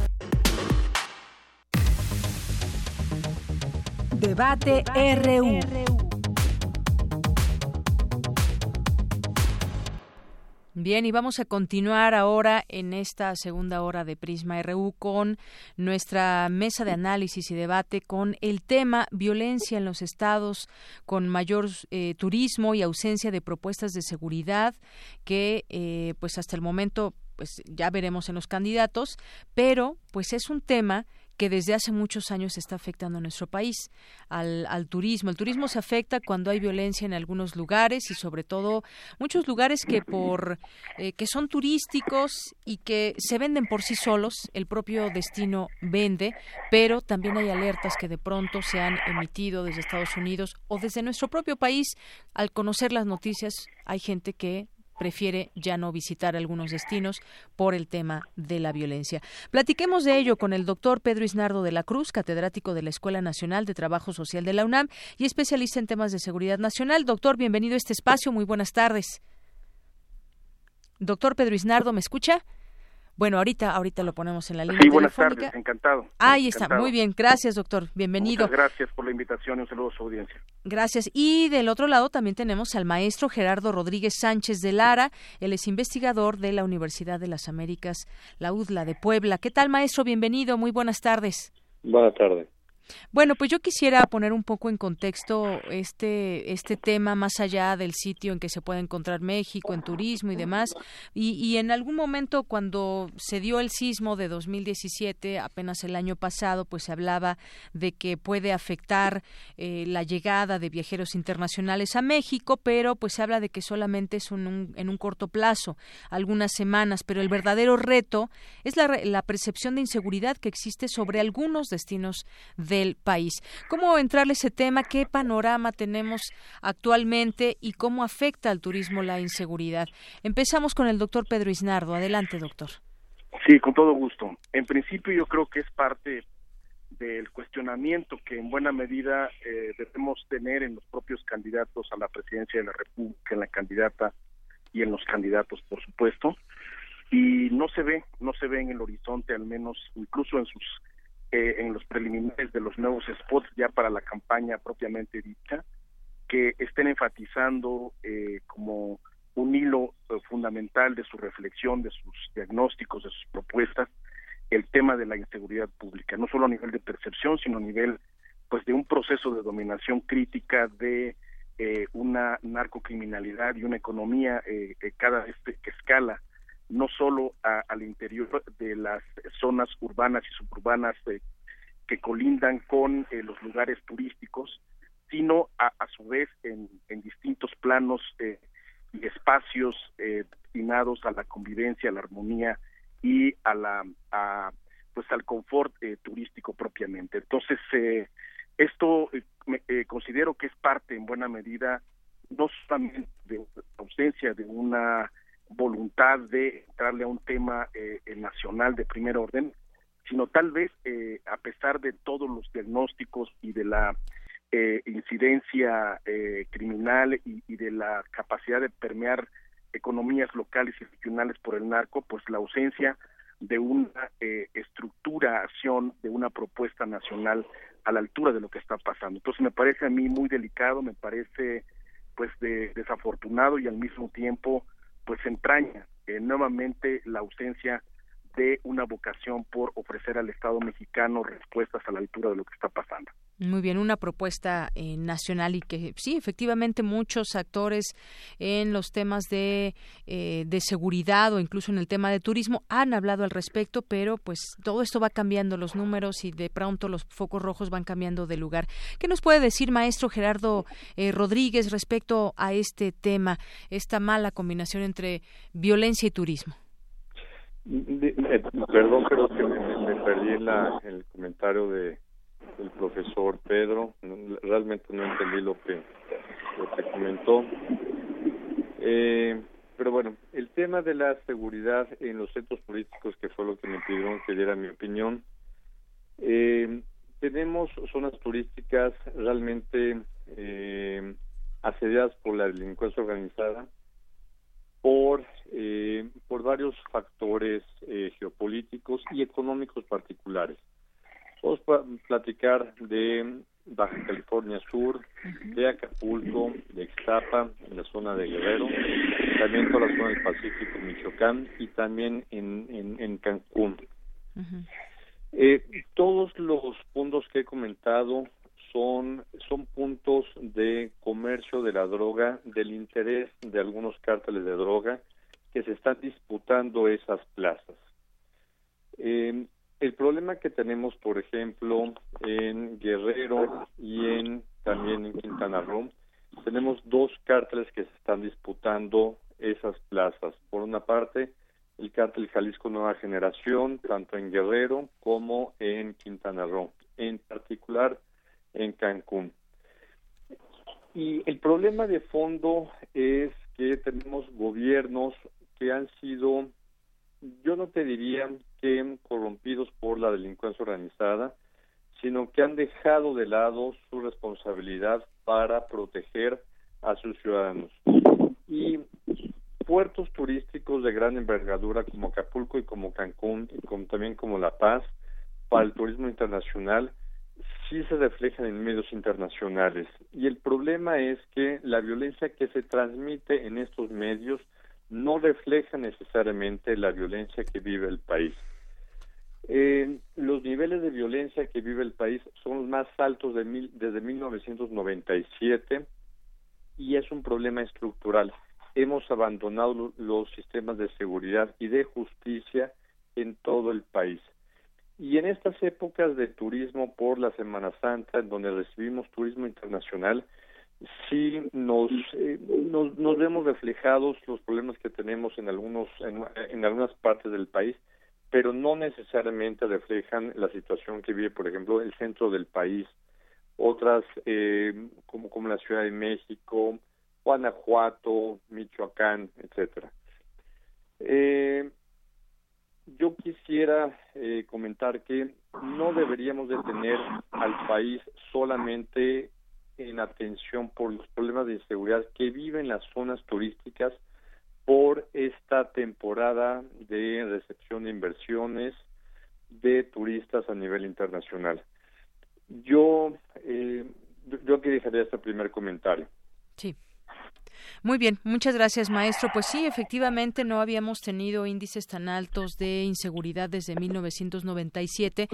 Debate RU. Bien, y vamos a continuar ahora en esta segunda hora de Prisma RU con nuestra mesa de análisis y debate con el tema violencia en los estados con mayor eh, turismo y ausencia de propuestas de seguridad que eh, pues hasta el momento pues ya veremos en los candidatos, pero pues es un tema que desde hace muchos años está afectando a nuestro país, al, turismo. El turismo se afecta cuando hay violencia en algunos lugares y sobre todo muchos lugares que por eh, que son turísticos y que se venden por sí solos, el propio destino vende, pero también hay alertas que de pronto se han emitido desde Estados Unidos o desde nuestro propio país. Al conocer las noticias, hay gente que prefiere ya no visitar algunos destinos por el tema de la violencia. Platiquemos de ello con el doctor Pedro Isnardo de la Cruz, catedrático de la Escuela Nacional de Trabajo Social de la UNAM y especialista en temas de seguridad nacional. Doctor, bienvenido a este espacio. Muy buenas tardes. Doctor Pedro Isnardo, ¿me escucha? Bueno, ahorita, ahorita lo ponemos en la línea. Sí, buenas tardes, encantado. Ahí está, muy bien, gracias doctor, bienvenido. Muchas gracias por la invitación y un saludo a su audiencia. Gracias. Y del otro lado también tenemos al maestro Gerardo Rodríguez Sánchez de Lara, él es investigador de la Universidad de las Américas, la UDLA de Puebla. ¿Qué tal maestro? Bienvenido, muy buenas tardes. Buenas tardes. Bueno, pues yo quisiera poner un poco en contexto este, este tema más allá del sitio en que se puede encontrar México, en turismo y demás. Y, en algún momento cuando se dio el sismo de 2017, apenas el año pasado, pues se hablaba de que puede afectar eh, la llegada de viajeros internacionales a México, pero pues se habla de que solamente es un, en un corto plazo, algunas semanas, pero el verdadero reto es la, la percepción de inseguridad que existe sobre algunos destinos de país. ¿Cómo entrarle ese tema? ¿Qué panorama tenemos actualmente y cómo afecta al turismo la inseguridad? Empezamos con el doctor Pedro Isnardo. Adelante, doctor. Sí, con todo gusto. En principio yo creo que es parte del cuestionamiento que en buena medida eh, debemos tener en los propios candidatos a la presidencia de la República, en la candidata y en los candidatos, por supuesto. Y no se ve, no se ve en el horizonte, al menos incluso en sus eh, en los preliminares de los nuevos spots ya para la campaña propiamente dicha, que estén enfatizando eh, como un hilo eh, fundamental de su reflexión, de sus diagnósticos, de sus propuestas, el tema de la inseguridad pública, no solo a nivel de percepción, sino a nivel pues de un proceso de dominación crítica de una narcocriminalidad y una economía que cada vez que escala no solo al interior de las zonas urbanas y suburbanas eh, que colindan con eh, los lugares turísticos, sino a, su vez en, distintos planos eh, y espacios destinados a la convivencia, a la armonía y a la pues al confort turístico propiamente. Entonces esto considero que es parte en buena medida no solamente de la ausencia de una voluntad de entrarle a un tema eh, nacional de primer orden, sino tal vez eh, a pesar de todos los diagnósticos y de la eh, incidencia criminal y, y, de la capacidad de permear economías locales y regionales por el narco, pues la ausencia de una eh, estructuración de una propuesta nacional a la altura de lo que está pasando. Entonces me parece a mí muy delicado, me parece pues de, desafortunado y al mismo tiempo pues entraña eh, nuevamente la ausencia de una vocación por ofrecer al Estado mexicano respuestas a la altura de lo que está pasando. Muy bien, una propuesta eh, nacional y que sí, efectivamente muchos actores en los temas de, eh, de seguridad o incluso en el tema de turismo han hablado al respecto, pero pues todo esto va cambiando los números y de pronto los focos rojos van cambiando de lugar. ¿Qué nos puede decir, maestro Gerardo eh, Rodríguez, respecto a este tema, esta mala combinación entre violencia y turismo? Perdón, creo que me, perdí en el comentario de el profesor Pedro. Realmente no entendí lo que, lo que comentó. Eh, pero bueno, el tema de la seguridad en los centros políticos, que fue lo que me pidieron que diera mi opinión, eh, tenemos zonas turísticas realmente eh, asediadas por la delincuencia organizada, por, eh, por varios factores eh, geopolíticos y económicos particulares. Vamos platicar de Baja California Sur, de Acapulco, de Ixtapa, en la zona de Guerrero, también toda la zona del Pacífico, Michoacán y también en, en, Cancún. eh, todos los puntos que he comentado son, son puntos de comercio de la droga, del interés de algunos cárteles de droga que se están disputando esas plazas. Eh, el problema que tenemos, por ejemplo, en Guerrero y en también en Quintana Roo, tenemos dos cárteles que se están disputando esas plazas. Por una parte, el cártel Jalisco Nueva Generación, tanto en Guerrero como en Quintana Roo, en particular en Cancún. Y el problema de fondo es que tenemos gobiernos que han sido, yo no te diría que corrompidos por la delincuencia organizada, sino que han dejado de lado su responsabilidad para proteger a sus ciudadanos. Y puertos turísticos de gran envergadura como Acapulco y como Cancún y como, también como La Paz para el turismo internacional sí se reflejan en medios internacionales y el problema es que la violencia que se transmite en estos medios no refleja necesariamente la violencia que vive el país. Eh, los niveles de violencia que vive el país son los más altos de mil, desde 1997 y es un problema estructural. Hemos abandonado los sistemas de seguridad y de justicia en todo el país. Y en estas épocas de turismo por la Semana Santa, en donde recibimos turismo internacional, sí nos, eh, nos, nos, vemos reflejados los problemas que tenemos en algunos en, en, algunas partes del país pero no necesariamente reflejan la situación que vive por ejemplo el centro del país. Otras eh, como como la Ciudad de México Guanajuato Michoacán etcétera. Eh, yo quisiera eh, comentar que no deberíamos de tener al país solamente en atención por los problemas de inseguridad que viven las zonas turísticas por esta temporada de recepción de inversiones de turistas a nivel internacional. Yo, eh, yo aquí dejaría este primer comentario. Sí. Muy bien, muchas gracias, maestro. Pues sí, efectivamente no habíamos tenido índices tan altos de inseguridad desde 1997.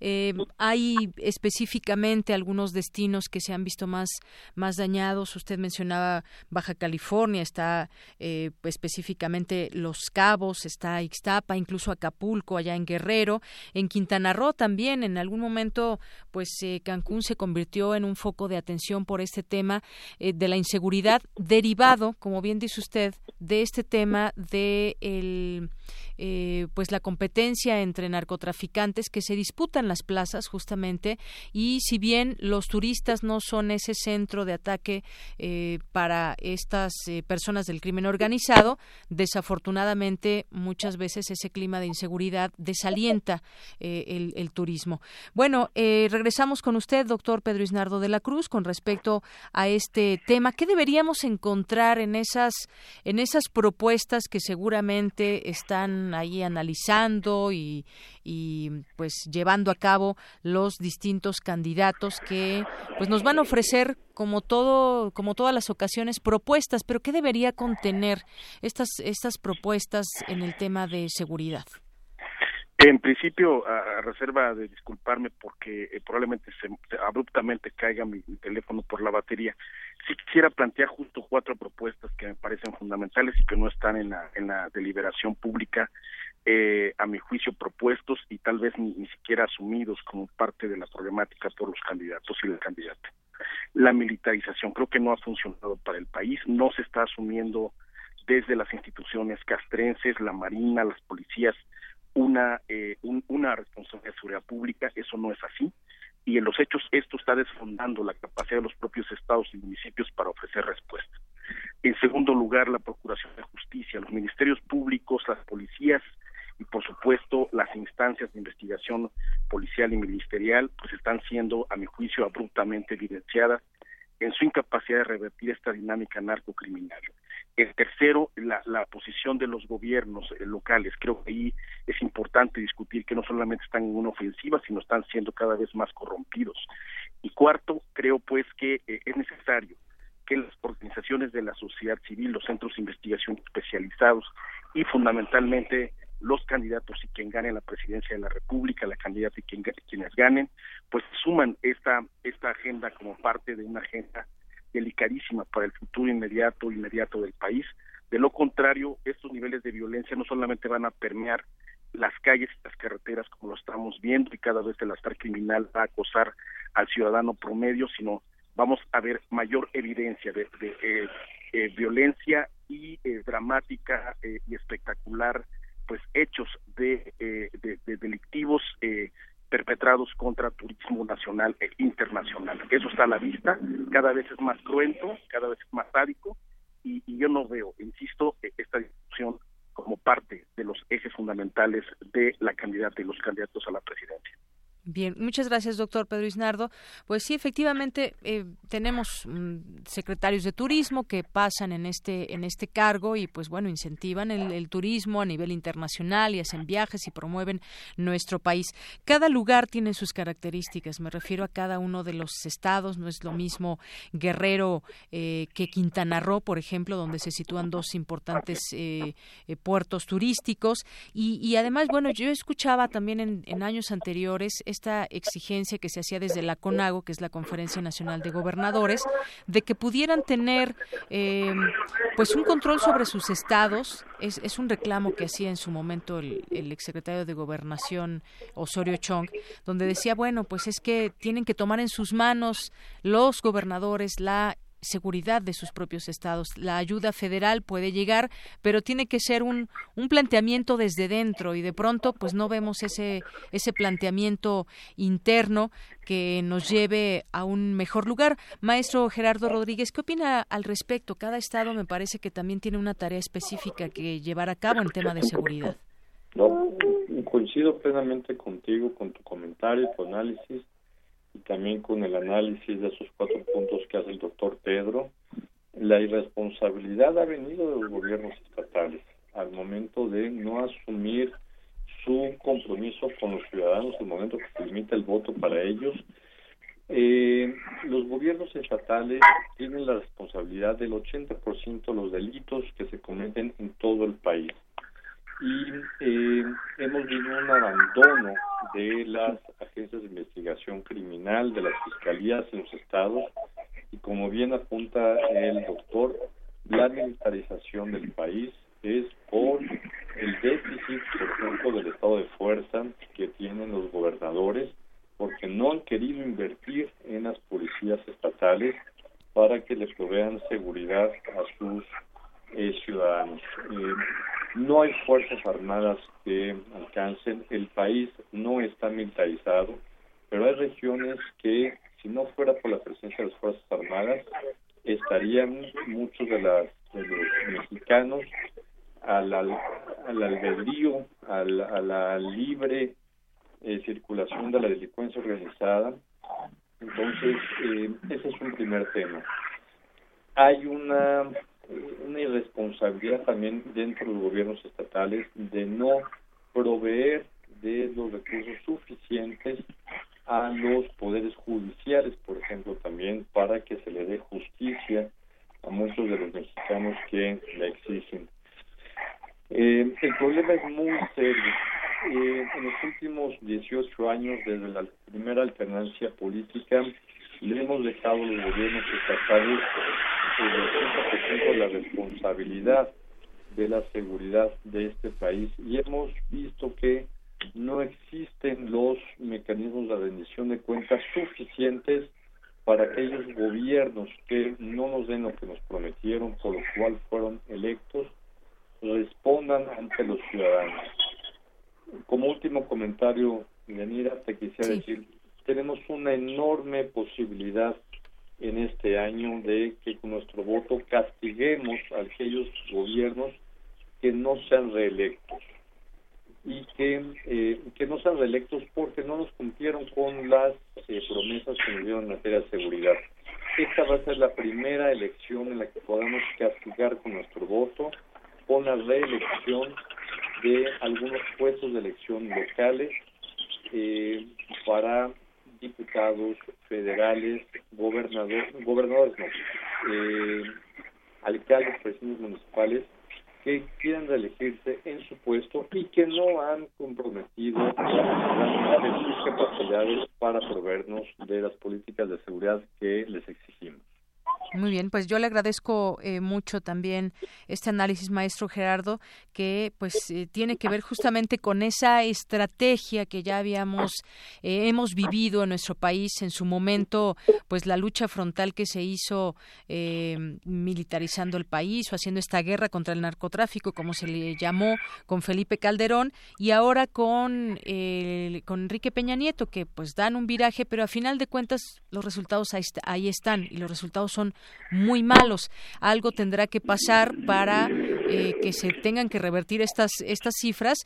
Eh, hay específicamente algunos destinos que se han visto más, más dañados. Usted mencionaba Baja California, está eh, específicamente Los Cabos, está Ixtapa, incluso Acapulco, allá en Guerrero. En Quintana Roo también, en algún momento, pues eh, Cancún se convirtió en un foco de atención por este tema de la inseguridad derivada como bien dice usted, de este tema de el, eh, pues la competencia entre narcotraficantes que se disputan las plazas justamente y si bien los turistas no son ese centro de ataque eh, para estas eh, personas del crimen organizado, desafortunadamente muchas veces ese clima de inseguridad desalienta el, el, turismo. Bueno, regresamos con usted, doctor Pedro Isnardo de la Cruz, con respecto a este tema. ¿Qué deberíamos encontrar en esas en esas propuestas que seguramente están ahí analizando y, y pues llevando a cabo los distintos candidatos que pues nos van a ofrecer como todo como todas las ocasiones propuestas. Pero qué debería contener estas estas propuestas en el tema de seguridad en principio, a, reserva de disculparme porque eh, probablemente se, abruptamente caiga mi, teléfono por la batería, sí quisiera plantear justo cuatro propuestas que me parecen fundamentales y que no están en la, en la deliberación pública, eh, a mi juicio propuestos y tal vez ni, ni siquiera asumidos como parte de la problemática por los candidatos y el candidato. La militarización creo que no ha funcionado para el país, no se está asumiendo desde las instituciones castrenses, la Marina, las policías, una, eh, una responsabilidad de seguridad pública, eso no es así, y en los hechos esto está desfondando la capacidad de los propios estados y municipios para ofrecer respuesta. En segundo lugar, la Procuración de Justicia, los ministerios públicos, las policías y por supuesto las instancias de investigación policial y ministerial pues están siendo a mi juicio abruptamente evidenciadas en su incapacidad de revertir esta dinámica narcocriminal. El tercero, la, la posición de los gobiernos eh, locales. Creo que ahí es importante discutir que no solamente están en una ofensiva, sino están siendo cada vez más corrompidos. Y cuarto, creo pues que eh, es necesario que las organizaciones de la sociedad civil, los centros de investigación especializados y fundamentalmente los candidatos y quien gane la presidencia de la República, la candidata y quien, quienes ganen, pues suman esta, esta agenda como parte de una agenda delicadísima para el futuro inmediato inmediato del país. De lo contrario, estos niveles de violencia no solamente van a permear las calles y las carreteras como lo estamos viendo y cada vez el astar criminal va a acosar al ciudadano promedio, sino vamos a ver mayor evidencia de, eh, eh, violencia y eh, dramática y espectacular pues hechos de, de delictivos perpetrados contra turismo nacional e internacional. Eso está a la vista, cada vez es más cruento, cada vez es más sádico, y, y yo no veo, insisto, e, esta discusión como parte de los ejes fundamentales de la candidata y los candidatos a la presidencia. Bien, muchas gracias, doctor Pedro Isnardo. Pues sí, efectivamente, eh, tenemos mm, secretarios de turismo que pasan en este, en este cargo y, pues bueno, incentivan el, turismo a nivel internacional y hacen viajes y promueven nuestro país. Cada lugar tiene sus características, me refiero a cada uno de los estados, no es lo mismo Guerrero eh, que Quintana Roo, por ejemplo, donde se sitúan dos importantes eh, puertos turísticos. Y, además, bueno, yo escuchaba también en, en años anteriores esta exigencia que se hacía desde la CONAGO, que es la Conferencia Nacional de Gobernadores, de que pudieran tener eh, pues un control sobre sus estados. Es, es, un reclamo que hacía en su momento el, el exsecretario de Gobernación Osorio Chong, donde decía, bueno, pues es que tienen que tomar en sus manos los gobernadores la seguridad de sus propios estados. La ayuda federal puede llegar, pero tiene que ser un, un planteamiento desde dentro y de pronto pues no vemos ese, ese planteamiento interno que nos lleve a un mejor lugar. Maestro Gerardo Rodríguez, ¿qué opina al respecto? Cada estado me parece que también tiene una tarea específica que llevar a cabo en tema de seguridad. No, coincido plenamente contigo, con tu comentario, tu análisis y también con el análisis de esos cuatro puntos que hace el doctor Pedro, la irresponsabilidad ha venido de los gobiernos estatales al momento de no asumir su compromiso con los ciudadanos, el momento que se limita el voto para ellos. Eh, los gobiernos estatales tienen la responsabilidad del 80% de los delitos que se cometen en todo el país y eh, hemos visto un abandono de las agencias de investigación criminal, de las fiscalías en los estados y como bien apunta el doctor, la militarización del país es por el déficit, por ejemplo, del estado de fuerza que tienen los gobernadores, porque no han querido invertir en las policías estatales para que les provean seguridad a sus ciudadanos. Eh, no hay fuerzas armadas que alcancen, el país no está militarizado, pero hay regiones que, si no fuera por la presencia de las Fuerzas Armadas, estarían muchos de, las, los mexicanos al, al, albedrío, a la libre eh, circulación de la delincuencia organizada. Entonces, ese es un primer tema. Hay una una irresponsabilidad también dentro de los gobiernos estatales de no proveer de los recursos suficientes a los poderes judiciales, por ejemplo, también para que se le dé justicia a muchos de los mexicanos que la exigen. Eh, el problema es muy serio. Eh, en los últimos 18 años, desde la primera alternancia política, le hemos dejado a los gobiernos estatales el 80% de la responsabilidad de la seguridad de este país y hemos visto que no existen los mecanismos de rendición de cuentas suficientes para aquellos gobiernos que no nos den lo que nos prometieron, por lo cual fueron electos, respondan ante los ciudadanos. Como último comentario, Yanira, te quisiera decir, tenemos una enorme posibilidad en este año de que con nuestro voto castiguemos a aquellos gobiernos que no sean reelectos y que, eh, que no sean reelectos porque no nos cumplieron con las eh, promesas que nos dieron en materia de seguridad. Esta va a ser la primera elección en la que podamos castigar con nuestro voto con la reelección de algunos puestos de elección locales eh, para diputados federales, gobernadores, gobernadores no, alcaldes, presidentes municipales que quieren reelegirse en su puesto y que no han comprometido sus capacidades para proveernos de las políticas de seguridad que les exigimos. Muy bien, pues yo le agradezco eh, mucho también este análisis, maestro Gerardo, que pues eh, tiene que ver justamente con esa estrategia que ya habíamos eh, hemos vivido en nuestro país en su momento, pues la lucha frontal que se hizo militarizando el país o haciendo esta guerra contra el narcotráfico, como se le llamó, con Felipe Calderón y ahora con con Enrique Peña Nieto, que pues dan un viraje, pero a final de cuentas los resultados ahí están y los resultados son muy malos. Algo tendrá que pasar para eh, que se tengan que revertir estas estas cifras,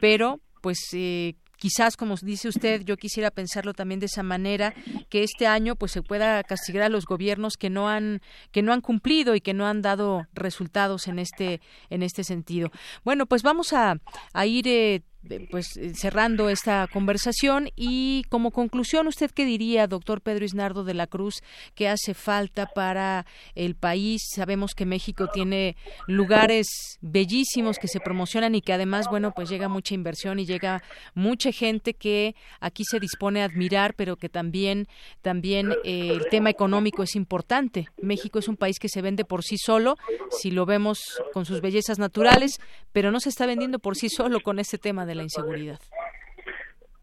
pero pues eh, quizás como dice usted yo quisiera pensarlo también de esa manera que este año pues se pueda castigar a los gobiernos que no han que no han cumplido y que no han dado resultados en este en este sentido bueno pues vamos a, ir eh, pues eh, cerrando esta conversación. Y como conclusión usted qué diría doctor Pedro Isnardo de la Cruz que hace falta para el país sabemos que México tiene lugares bellísimos que se promocionan y que además bueno pues llega mucha inversión y llega mucha gente que aquí se dispone a admirar pero que también también eh, el tema económico es importante. México es un país que se vende por sí solo si lo vemos con sus bellezas naturales pero no se está vendiendo por sí solo con este tema de la inseguridad.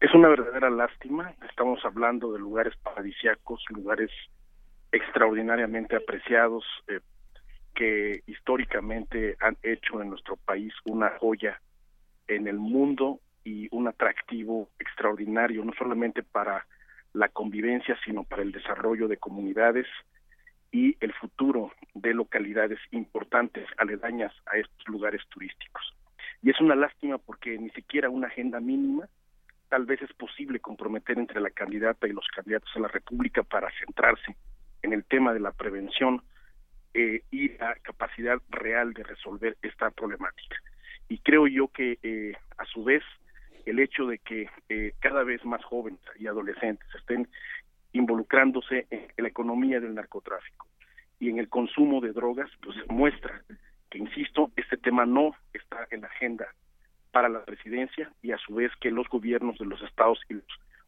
Es una verdadera lástima. Estamos hablando de lugares paradisiacos, lugares extraordinariamente apreciados eh, que históricamente han hecho en nuestro país una joya en el mundo y un atractivo extraordinario, no solamente para la convivencia, sino para el desarrollo de comunidades y el futuro de localidades importantes aledañas a estos lugares turísticos. Y es una lástima porque ni siquiera una agenda mínima tal vez es posible comprometer entre la candidata y los candidatos a la República para centrarse en el tema de la prevención eh, y la capacidad real de resolver esta problemática. Y creo yo que eh, a su vez el hecho de que eh, cada vez más jóvenes y adolescentes estén involucrándose en la economía del narcotráfico y en el consumo de drogas, pues muestra insisto, este tema no está en la agenda para la presidencia y a su vez que los gobiernos de los estados y los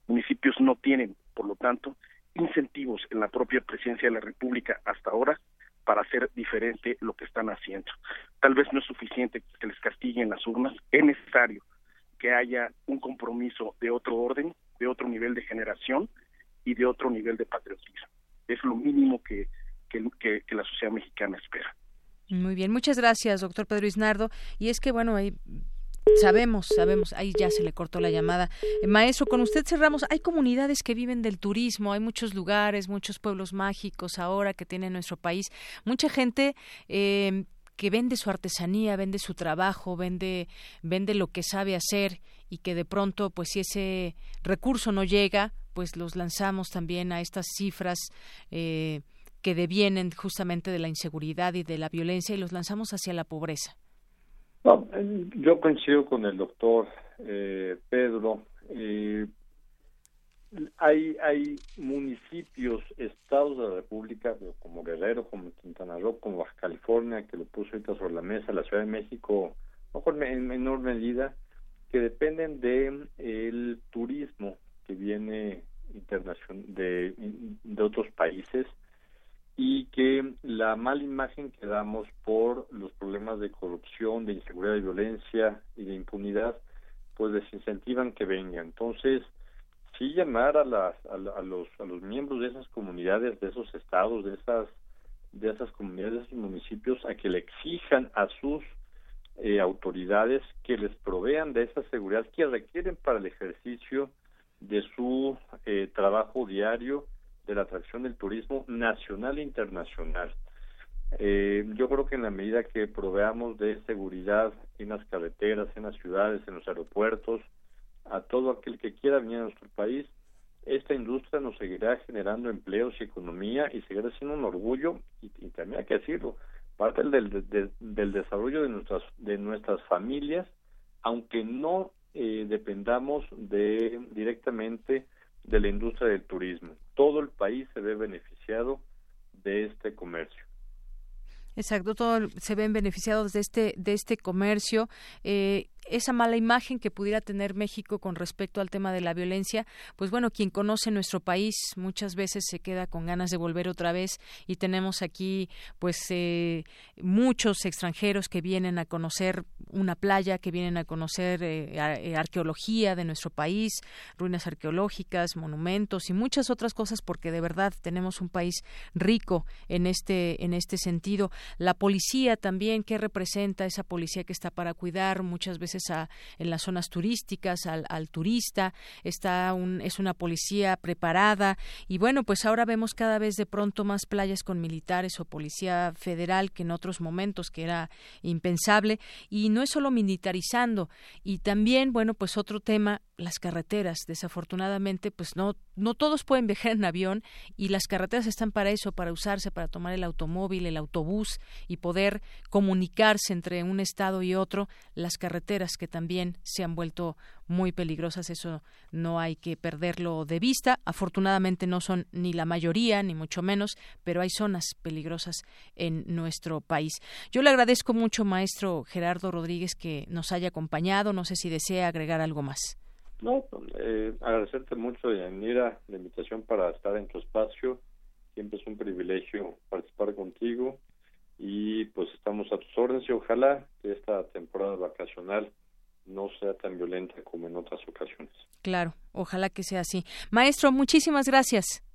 municipios no tienen, por lo tanto, incentivos en la propia presidencia de la República hasta ahora para hacer diferente lo que están haciendo. Tal vez no es suficiente que les castiguen las urnas, es necesario que haya un compromiso de otro orden, de otro nivel de generación y de otro nivel de patriotismo. Es lo mínimo que, que la sociedad mexicana espera. Muy bien, muchas gracias, doctor Pedro Isnardo. Y es que, bueno, ahí sabemos, sabemos, ahí ya se le cortó la llamada. Eh, maestro, con usted cerramos. Hay comunidades que viven del turismo, hay muchos lugares, muchos pueblos mágicos ahora que tiene nuestro país. Mucha gente eh, que vende su artesanía, vende su trabajo, vende, vende lo que sabe hacer y que de pronto, pues si ese recurso no llega, pues los lanzamos también a estas cifras. Eh, que devienen justamente de la inseguridad y de la violencia y los lanzamos hacia la pobreza. yo coincido con el doctor eh, Pedro. Eh, hay, hay municipios, estados de la República, como Guerrero, como Quintana Roo, como Baja California, que lo puso ahorita sobre la mesa, la Ciudad de México, mejor en menor medida, que dependen de el turismo que viene internacional de, de otros países y que la mala imagen que damos por los problemas de corrupción, de inseguridad, de violencia y de impunidad, pues desincentivan que vengan. Entonces, sí llamar a, las, a, los, a los miembros de esas comunidades, de esos estados, de esas, de esas comunidades, de esos municipios, a que le exijan a sus eh, autoridades que les provean de esa seguridad que requieren para el ejercicio de su eh, trabajo diario de la atracción del turismo nacional e internacional. Eh, yo creo que en la medida que proveamos de seguridad en las carreteras, en las ciudades, en los aeropuertos, a todo aquel que quiera venir a nuestro país, esta industria nos seguirá generando empleos y economía y seguirá siendo un orgullo y, también hay que decirlo, parte del, del desarrollo de nuestras, de nuestras familias, aunque no eh, dependamos de directamente de la industria del turismo. Todo el país se ve beneficiado de este comercio. Exacto, todos se ven beneficiados de este de este comercio. Eh, esa mala imagen que pudiera tener México con respecto al tema de la violencia, pues bueno, quien conoce nuestro país muchas veces se queda con ganas de volver otra vez y tenemos aquí pues eh, muchos extranjeros que vienen a conocer una playa, que vienen a conocer eh, eh, arqueología de nuestro país, ruinas arqueológicas, monumentos y muchas otras cosas porque de verdad tenemos un país rico en este en este sentido. La policía también, ¿qué representa esa policía que está para cuidar muchas veces en las zonas turísticas al, al turista, está un, es una policía preparada y bueno, pues ahora vemos cada vez de pronto más playas con militares o policía federal que en otros momentos que era impensable y no es solo militarizando y también, bueno, pues otro tema las carreteras. Desafortunadamente, pues no, no todos pueden viajar en avión y las carreteras están para eso, para usarse, para tomar el automóvil, el autobús y poder comunicarse entre un estado y otro. Las carreteras que también se han vuelto muy peligrosas, eso no hay que perderlo de vista. Afortunadamente no son ni la mayoría, ni mucho menos, pero hay zonas peligrosas en nuestro país. Yo le agradezco mucho, maestro Gerardo Rodríguez, que nos haya acompañado. No sé si desea agregar algo más. No, eh, agradecerte mucho, Yanira, la invitación para estar en tu espacio. Siempre es un privilegio participar contigo y pues estamos a tus órdenes y ojalá que esta temporada vacacional no sea tan violenta como en otras ocasiones. Claro, ojalá que sea así. Maestro, muchísimas gracias.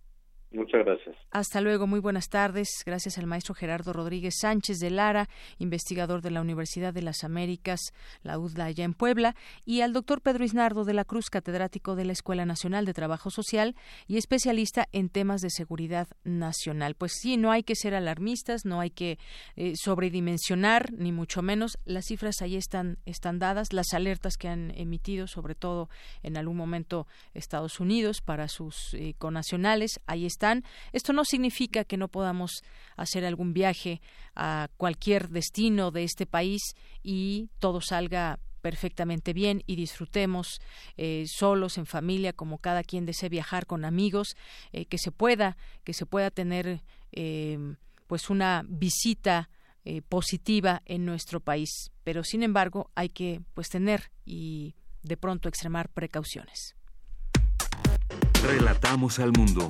Muchas gracias. Hasta luego, muy buenas tardes. Gracias al maestro Gerardo Rodríguez Sánchez de Lara, investigador de la Universidad de las Américas, la UDLA allá en Puebla, y al doctor Pedro Isnardo de la Cruz, catedrático de la Escuela Nacional de Trabajo Social y especialista en temas de seguridad nacional. Pues sí, no hay que ser alarmistas, no hay que eh, sobredimensionar, ni mucho menos. Las cifras ahí están, están dadas, las alertas que han emitido, sobre todo en algún momento Estados Unidos para sus eh, conacionales, ahí están esto no significa que no podamos hacer algún viaje a cualquier destino de este país y todo salga perfectamente bien y disfrutemos eh, solos en familia como cada quien desee viajar con amigos eh, que se pueda que se pueda tener eh, pues una visita positiva en nuestro país. Pero sin embargo hay que pues tener y de pronto extremar precauciones. Relatamos al mundo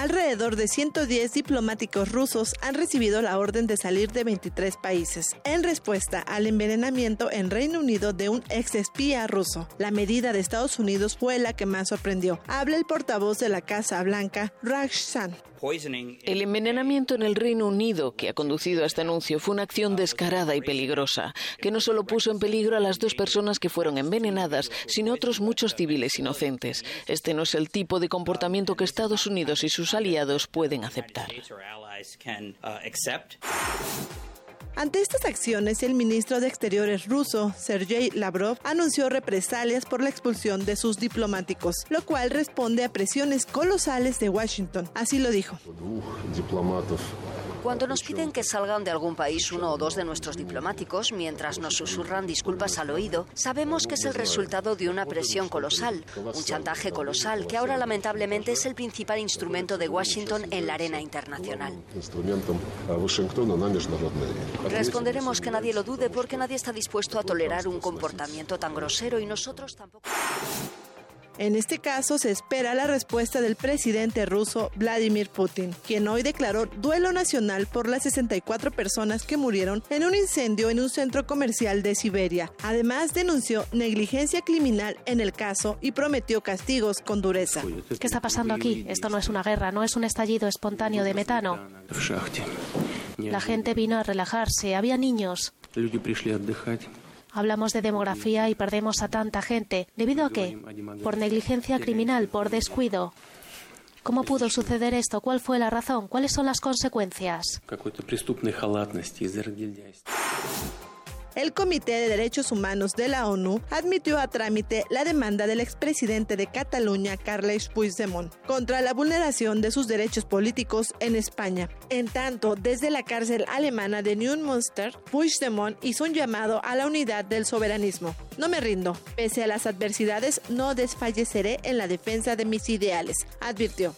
Alrededor de 110 diplomáticos rusos han recibido la orden de salir de 23 países en respuesta al envenenamiento en Reino Unido de un ex espía ruso. La medida de Estados Unidos fue la que más sorprendió. Habla el portavoz de la Casa Blanca, Raj El envenenamiento en el Reino Unido que ha conducido a este anuncio fue una acción descarada y peligrosa, que no solo puso en peligro a las dos personas que fueron envenenadas, sino a otros muchos civiles inocentes. Este no es el tipo de comportamiento que Estados Unidos y sus aliados pueden aceptar. Ante estas acciones, el ministro de Exteriores ruso, Sergei Lavrov, anunció represalias por la expulsión de sus diplomáticos, lo cual responde a presiones colosales de Washington. Así lo dijo. Cuando nos piden que salgan de algún país uno o dos de nuestros diplomáticos, mientras nos susurran disculpas al oído, sabemos que es el resultado de una presión colosal, un chantaje colosal, que ahora lamentablemente es el principal instrumento de Washington en la arena internacional. Responderemos que nadie lo dude porque nadie está dispuesto a tolerar un comportamiento tan grosero y nosotros tampoco. En este caso se espera la respuesta del presidente ruso Vladimir Putin, quien hoy declaró duelo nacional por las 64 personas que murieron en un incendio en un centro comercial de Siberia. Además denunció negligencia criminal en el caso y prometió castigos con dureza. ¿Qué está pasando aquí? Esto no es una guerra, no es un estallido espontáneo de metano. La gente vino a relajarse, había niños. Hablamos de demografía y perdemos a tanta gente. ¿Debido a qué? Por negligencia criminal, por descuido. ¿Cómo pudo suceder esto? ¿Cuál fue la razón? ¿Cuáles son las consecuencias? El Comité de Derechos Humanos de la ONU admitió a trámite la demanda del expresidente de Cataluña, Carles Puigdemont, contra la vulneración de sus derechos políticos en España. En tanto, desde la cárcel alemana de Neumünster, Puigdemont hizo un llamado a la unidad del soberanismo. No me rindo. Pese a las adversidades, no desfalleceré en la defensa de mis ideales, advirtió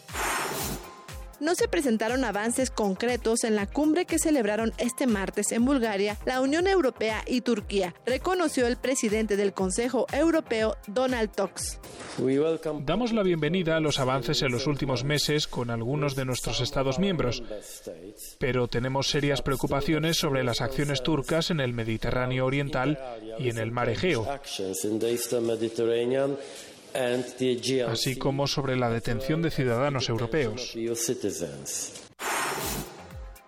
no se presentaron avances concretos en la cumbre que celebraron este martes en Bulgaria la Unión Europea y Turquía, reconoció el presidente del Consejo Europeo, Donald Tusk. Damos la bienvenida a los avances en los últimos meses con algunos de nuestros Estados miembros, pero tenemos serias preocupaciones sobre las acciones turcas en el Mediterráneo Oriental y en el Mar Egeo así como sobre la detención de ciudadanos europeos.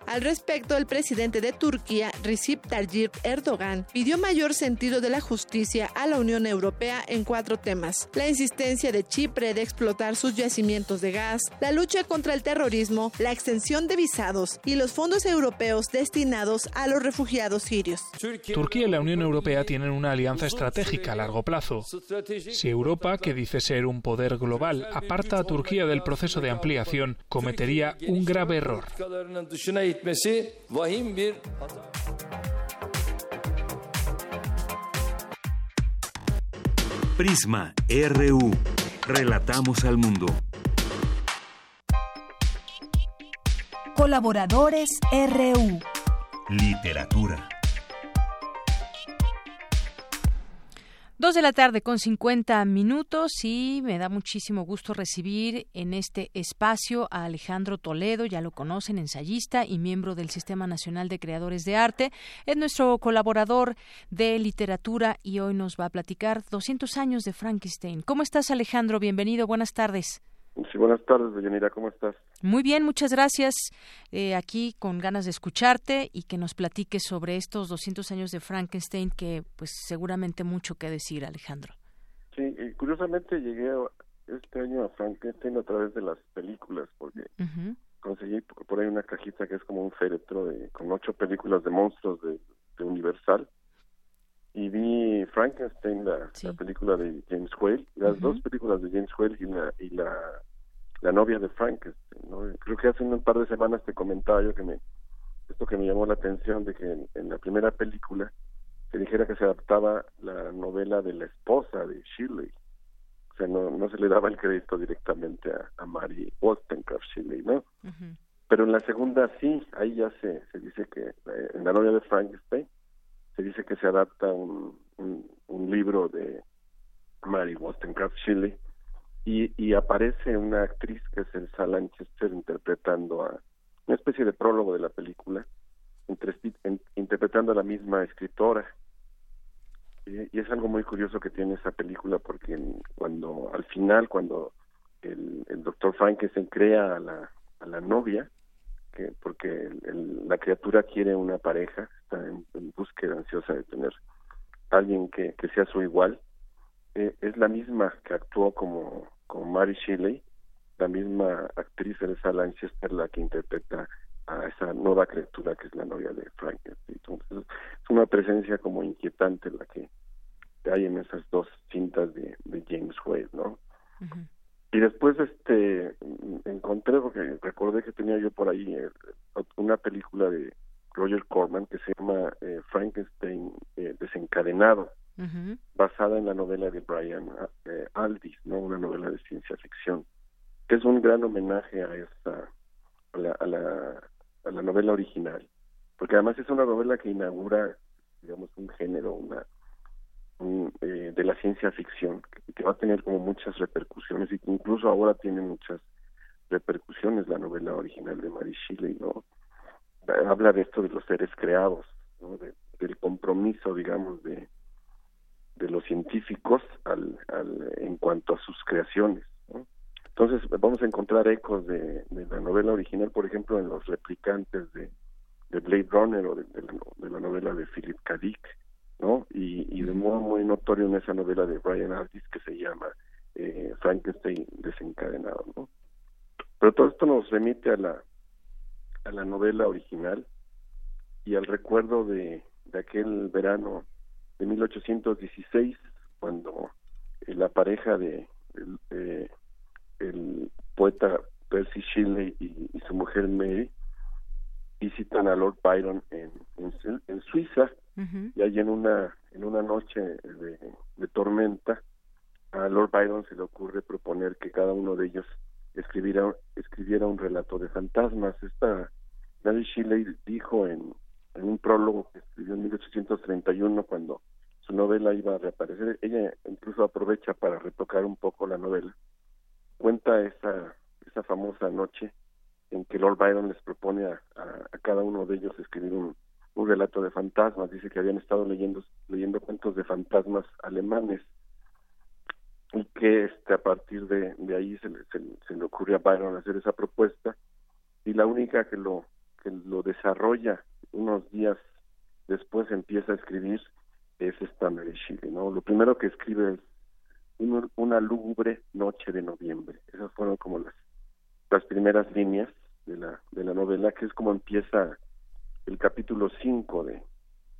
Al respecto, el presidente de Turquía, Recep Tayyip Erdogan, pidió mayor sentido de la justicia a la Unión Europea en cuatro temas. La insistencia de Chipre de explotar sus yacimientos de gas, la lucha contra el terrorismo, la extensión de visados y los fondos europeos destinados a los refugiados sirios. Turquía y la Unión Europea tienen una alianza estratégica a largo plazo. Si Europa, que dice ser un poder global, aparta a Turquía del proceso de ampliación, cometería un grave error. Prisma RU. Relatamos al mundo. Colaboradores RU. Literatura. Dos de la tarde con 50 minutos y me da muchísimo gusto recibir en este espacio a Alejandro Toledo, ya lo conocen, ensayista y miembro del Sistema Nacional de Creadores de Arte. Es nuestro colaborador de literatura y hoy nos va a platicar 200 años de Frankenstein. ¿Cómo estás Alejandro? Bienvenido, buenas tardes. Sí, buenas tardes, Deyanira, ¿cómo estás? Muy bien, muchas gracias. Eh, aquí con ganas de escucharte y que nos platiques sobre estos 200 años de Frankenstein, que pues seguramente mucho que decir, Alejandro. Sí, y curiosamente llegué este año a Frankenstein a través de las películas, porque conseguí por ahí una cajita que es como un féretro de, con ocho películas de monstruos de, Universal y vi Frankenstein, la, película de James Whale, las dos películas de James Whale y la, y la, la novia de Frankenstein. ¿no? Creo que hace un par de semanas te comentaba yo que me esto que me llamó la atención de que en, la primera película se dijera que se adaptaba la novela de la esposa de Shirley. O sea, no, no se le daba el crédito directamente a, a Mary Wollstonecraft Shirley, ¿no? Pero en la segunda sí, ahí ya se, se dice que eh, en la novia de Frankenstein se dice que se adapta un, un, libro de Mary Wollstonecraft Shelley y, y aparece una actriz que es Elsa Lanchester interpretando a una especie de prólogo de la película, interpretando a la misma escritora. Y, es algo muy curioso que tiene esa película porque cuando al final, cuando el, el doctor Frankenstein crea a la, a la novia, que porque la criatura quiere una pareja, está en, búsqueda ansiosa de tener alguien que, que sea su igual. Eh, es la misma que actuó como, como Mary Shelley, la misma actriz Elsa Lanchester la que interpreta a esa nueva criatura que es la novia de Frankenstein. Entonces, es una presencia como inquietante la que hay en esas dos cintas de, James Wade, ¿no? Y después este encontré, porque recordé que tenía yo por ahí eh, una película de Roger Corman que se llama eh, Frankenstein eh, desencadenado, basada en la novela de Brian Aldiss, ¿no? Una novela de ciencia ficción, que es un gran homenaje a esta a la, a la, a la novela original, porque además es una novela que inaugura, digamos, un género, una eh, de la ciencia ficción, que, va a tener como muchas repercusiones y que incluso ahora tiene muchas repercusiones la novela original de Mary Shelley, ¿no? Habla de esto de los seres creados, ¿no? del compromiso, digamos, de, de los científicos al, al, en cuanto a sus creaciones. ¿no? Entonces vamos a encontrar ecos de, de, la novela original, por ejemplo, en los replicantes de, de Blade Runner o de, la, de la novela de Philip K. Dick, ¿no? Y, y de modo muy notorio en esa novela de Brian Aldiss que se llama eh, Frankenstein desencadenado, ¿no? Pero todo esto nos remite a la a la novela original y al recuerdo de, de aquel verano de 1816 cuando eh, la pareja de, el poeta Percy Shelley y, su mujer Mary visitan a Lord Byron en, en Suiza. Y ahí en una en una noche de, tormenta a Lord Byron se le ocurre proponer que cada uno de ellos escribiera escribiera un relato de fantasmas. Esta Mary Shelley dijo en, en un prólogo que escribió en 1831 cuando su novela iba a reaparecer ella incluso aprovecha para retocar un poco la novela cuenta esa esa famosa noche en que Lord Byron les propone a cada uno de ellos escribir un, un relato de fantasmas, dice que habían estado leyendo leyendo cuentos de fantasmas alemanes y que este a partir de, de ahí se le, se, le ocurrió a Byron hacer esa propuesta y la única que lo que lo desarrolla unos días después empieza a escribir es esta Shelley, ¿no? Lo primero que escribe es una lúgubre noche de noviembre. Esas fueron como las las primeras líneas de la de la novela, que es como empieza el capítulo 5 de,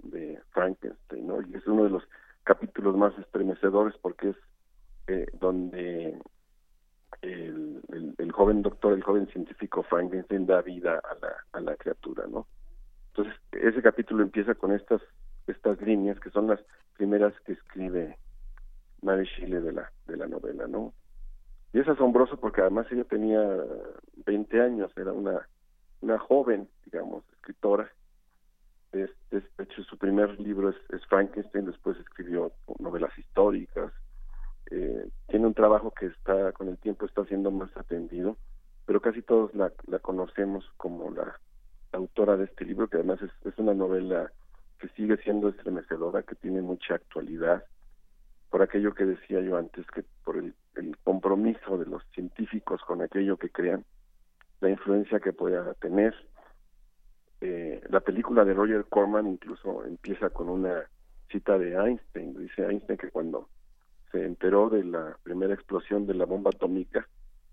de Frankenstein, ¿no? Y es uno de los capítulos más estremecedores porque es eh, donde el, el, joven doctor, el joven científico Frankenstein da vida a la, a la criatura, ¿no? Entonces, ese capítulo empieza con estas estas líneas que son las primeras que escribe Mary Shelley de la de la novela, ¿no? Y es asombroso porque además ella tenía 20 años, era una una joven, digamos, escritora. de hecho, su primer libro es, Frankenstein, después escribió novelas históricas. Eh, tiene un trabajo que está con el tiempo está siendo más atendido, pero casi todos la, conocemos como la, autora de este libro, que además es, una novela que sigue siendo estremecedora, que tiene mucha actualidad, por aquello que decía yo antes, que por el, el compromiso de los científicos con aquello que crean, la influencia que pueda tener. Eh, la película de Roger Corman incluso empieza con una cita de Einstein. Dice Einstein que cuando se enteró de la primera explosión de la bomba atómica,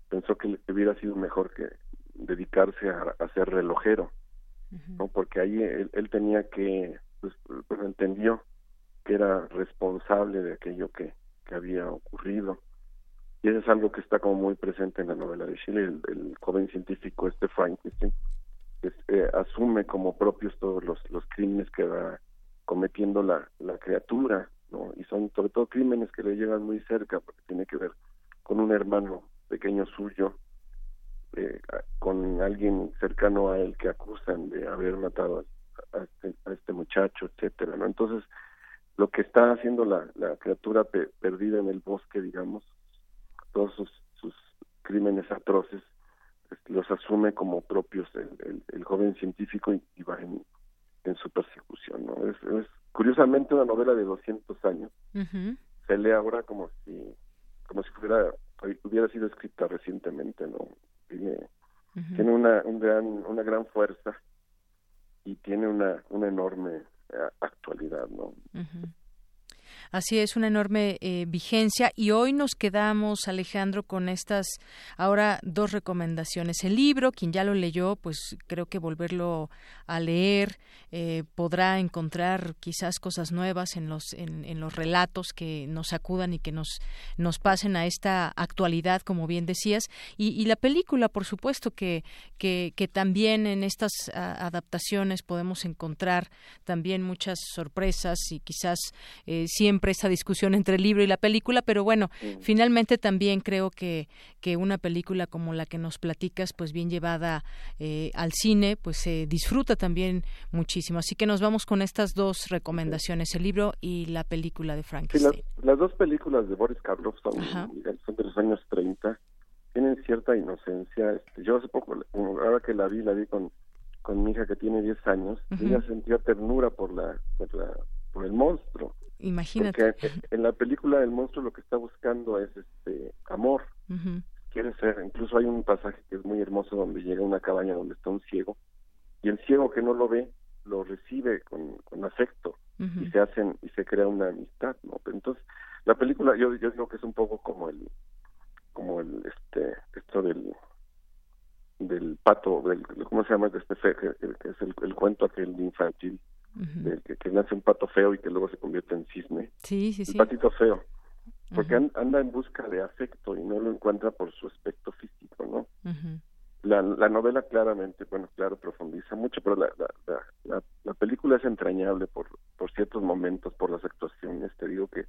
pensó que hubiera sido mejor que dedicarse a, ser relojero, ¿no? Porque ahí él, tenía que, pues, pues, entendió que era responsable de aquello que, que había ocurrido y eso es algo que está como muy presente en la novela de Shelley, el, joven científico este Frankenstein eh, asume como propios todos los, los crímenes que va cometiendo la, la criatura, ¿no? Y son sobre todo crímenes que le llegan muy cerca, porque tiene que ver con un hermano pequeño suyo, eh, con alguien cercano a él que acusan de haber matado a, este, a este, muchacho, etcétera, ¿no? Entonces, lo que está haciendo la, la criatura perdida en el bosque, digamos, todos sus, crímenes atroces este, los asume como propios el, joven científico y, va en, su persecución. ¿no? Es, curiosamente una novela de 200 años. Se lee ahora como si como si fuera, hubiera sido escrita recientemente. no Tiene Tiene una, un gran, una gran fuerza y tiene una, una enorme eh, actualidad, ¿no? Así es, una enorme eh, vigencia. Y hoy nos quedamos, Alejandro, con estas ahora dos recomendaciones. El libro, quien ya lo leyó, pues creo que volverlo a leer eh, podrá encontrar quizás cosas nuevas en los, en, los relatos que nos acudan y que nos, nos pasen a esta actualidad, como bien decías. Y, la película, por supuesto, que, que, también en estas adaptaciones podemos encontrar también muchas sorpresas y quizás eh, siempre esa discusión entre el libro y la película, pero bueno, finalmente también creo que, que una película como la que nos platicas, pues bien llevada eh, al cine, pues se disfruta también muchísimo. Así que nos vamos con estas dos recomendaciones, el libro y la película de Frankenstein. las, dos películas de Boris Karloff son, de los años 30, tienen cierta inocencia. Este, yo hace poco, ahora que la vi, la vi con, con mi hija que tiene 10 años, ella sentía ternura por la, por la por el monstruo. Imagínate. Porque en la película el monstruo lo que está buscando es este amor. Quiere ser, incluso hay un pasaje que es muy hermoso donde llega a una cabaña donde está un ciego y el ciego que no lo ve lo recibe con, con afecto y se hacen y se crea una amistad, ¿no? entonces la película yo yo digo que es un poco como el como el este esto del del pato del cómo se llama este que, es el, el cuento aquel infantil que, nace un pato feo y que luego se convierte en cisne. Sí, sí, sí. patito feo. Porque anda en busca de afecto y no lo encuentra por su aspecto físico, ¿no? la, la novela claramente, bueno, claro, profundiza mucho, pero la, la, la, película es entrañable por, por ciertos momentos, por las actuaciones. Te digo que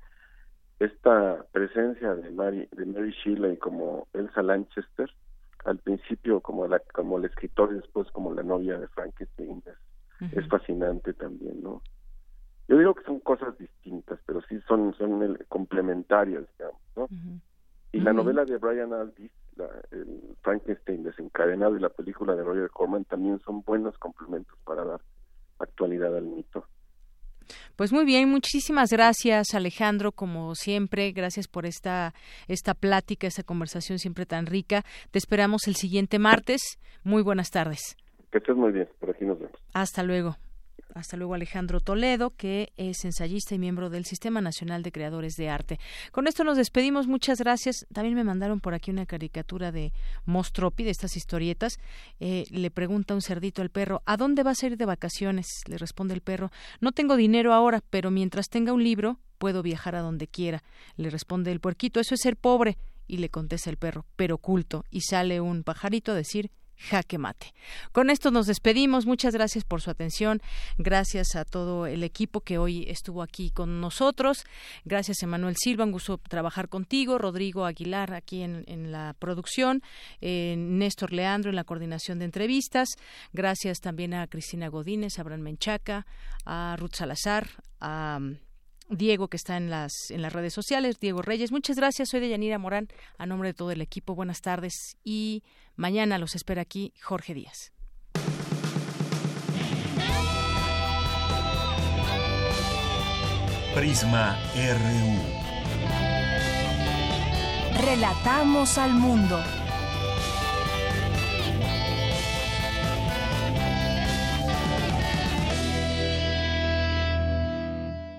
esta presencia de Mary, de Mary Shelley como Elsa Lanchester, al principio como la, como el escritor y después como la novia de Frankenstein, es fascinante también, ¿no? Yo digo que son cosas distintas, pero sí son son complementarias, digamos, ¿no? Y la novela de Brian Aldiss, la, el Frankenstein desencadenado y la película de Roger Corman también son buenos complementos para dar actualidad al mito. Pues muy bien, muchísimas gracias Alejandro, como siempre, gracias por esta esta plática, esta conversación siempre tan rica. Te esperamos el siguiente martes. Muy buenas tardes. Que estés muy bien, por aquí nos vemos. Hasta luego. Hasta luego Alejandro Toledo, que es ensayista y miembro del Sistema Nacional de Creadores de Arte. Con esto nos despedimos, muchas gracias. También me mandaron por aquí una caricatura de Mostropi, de estas historietas. Eh, le pregunta un cerdito al perro, ¿a dónde vas a ir de vacaciones? Le responde el perro, no tengo dinero ahora, pero mientras tenga un libro, puedo viajar a donde quiera. Le responde el puerquito, eso es ser pobre. Y le contesta el perro, pero oculto. Y sale un pajarito a decir, jaque mate. Con esto nos despedimos. Muchas gracias por su atención. Gracias a todo el equipo que hoy estuvo aquí con nosotros. Gracias, Emanuel Silva. Un gusto trabajar contigo. Rodrigo Aguilar aquí en, la producción. Eh, Néstor Leandro en la coordinación de entrevistas. Gracias también a Cristina Godínez, a Abraham Menchaca, a Ruth Salazar, a Diego, que está en las, en las redes sociales, Diego Reyes. Muchas gracias, soy de Yanira Morán, a nombre de todo el equipo. Buenas tardes y mañana los espera aquí Jorge Díaz. Prisma RU. Relatamos al mundo.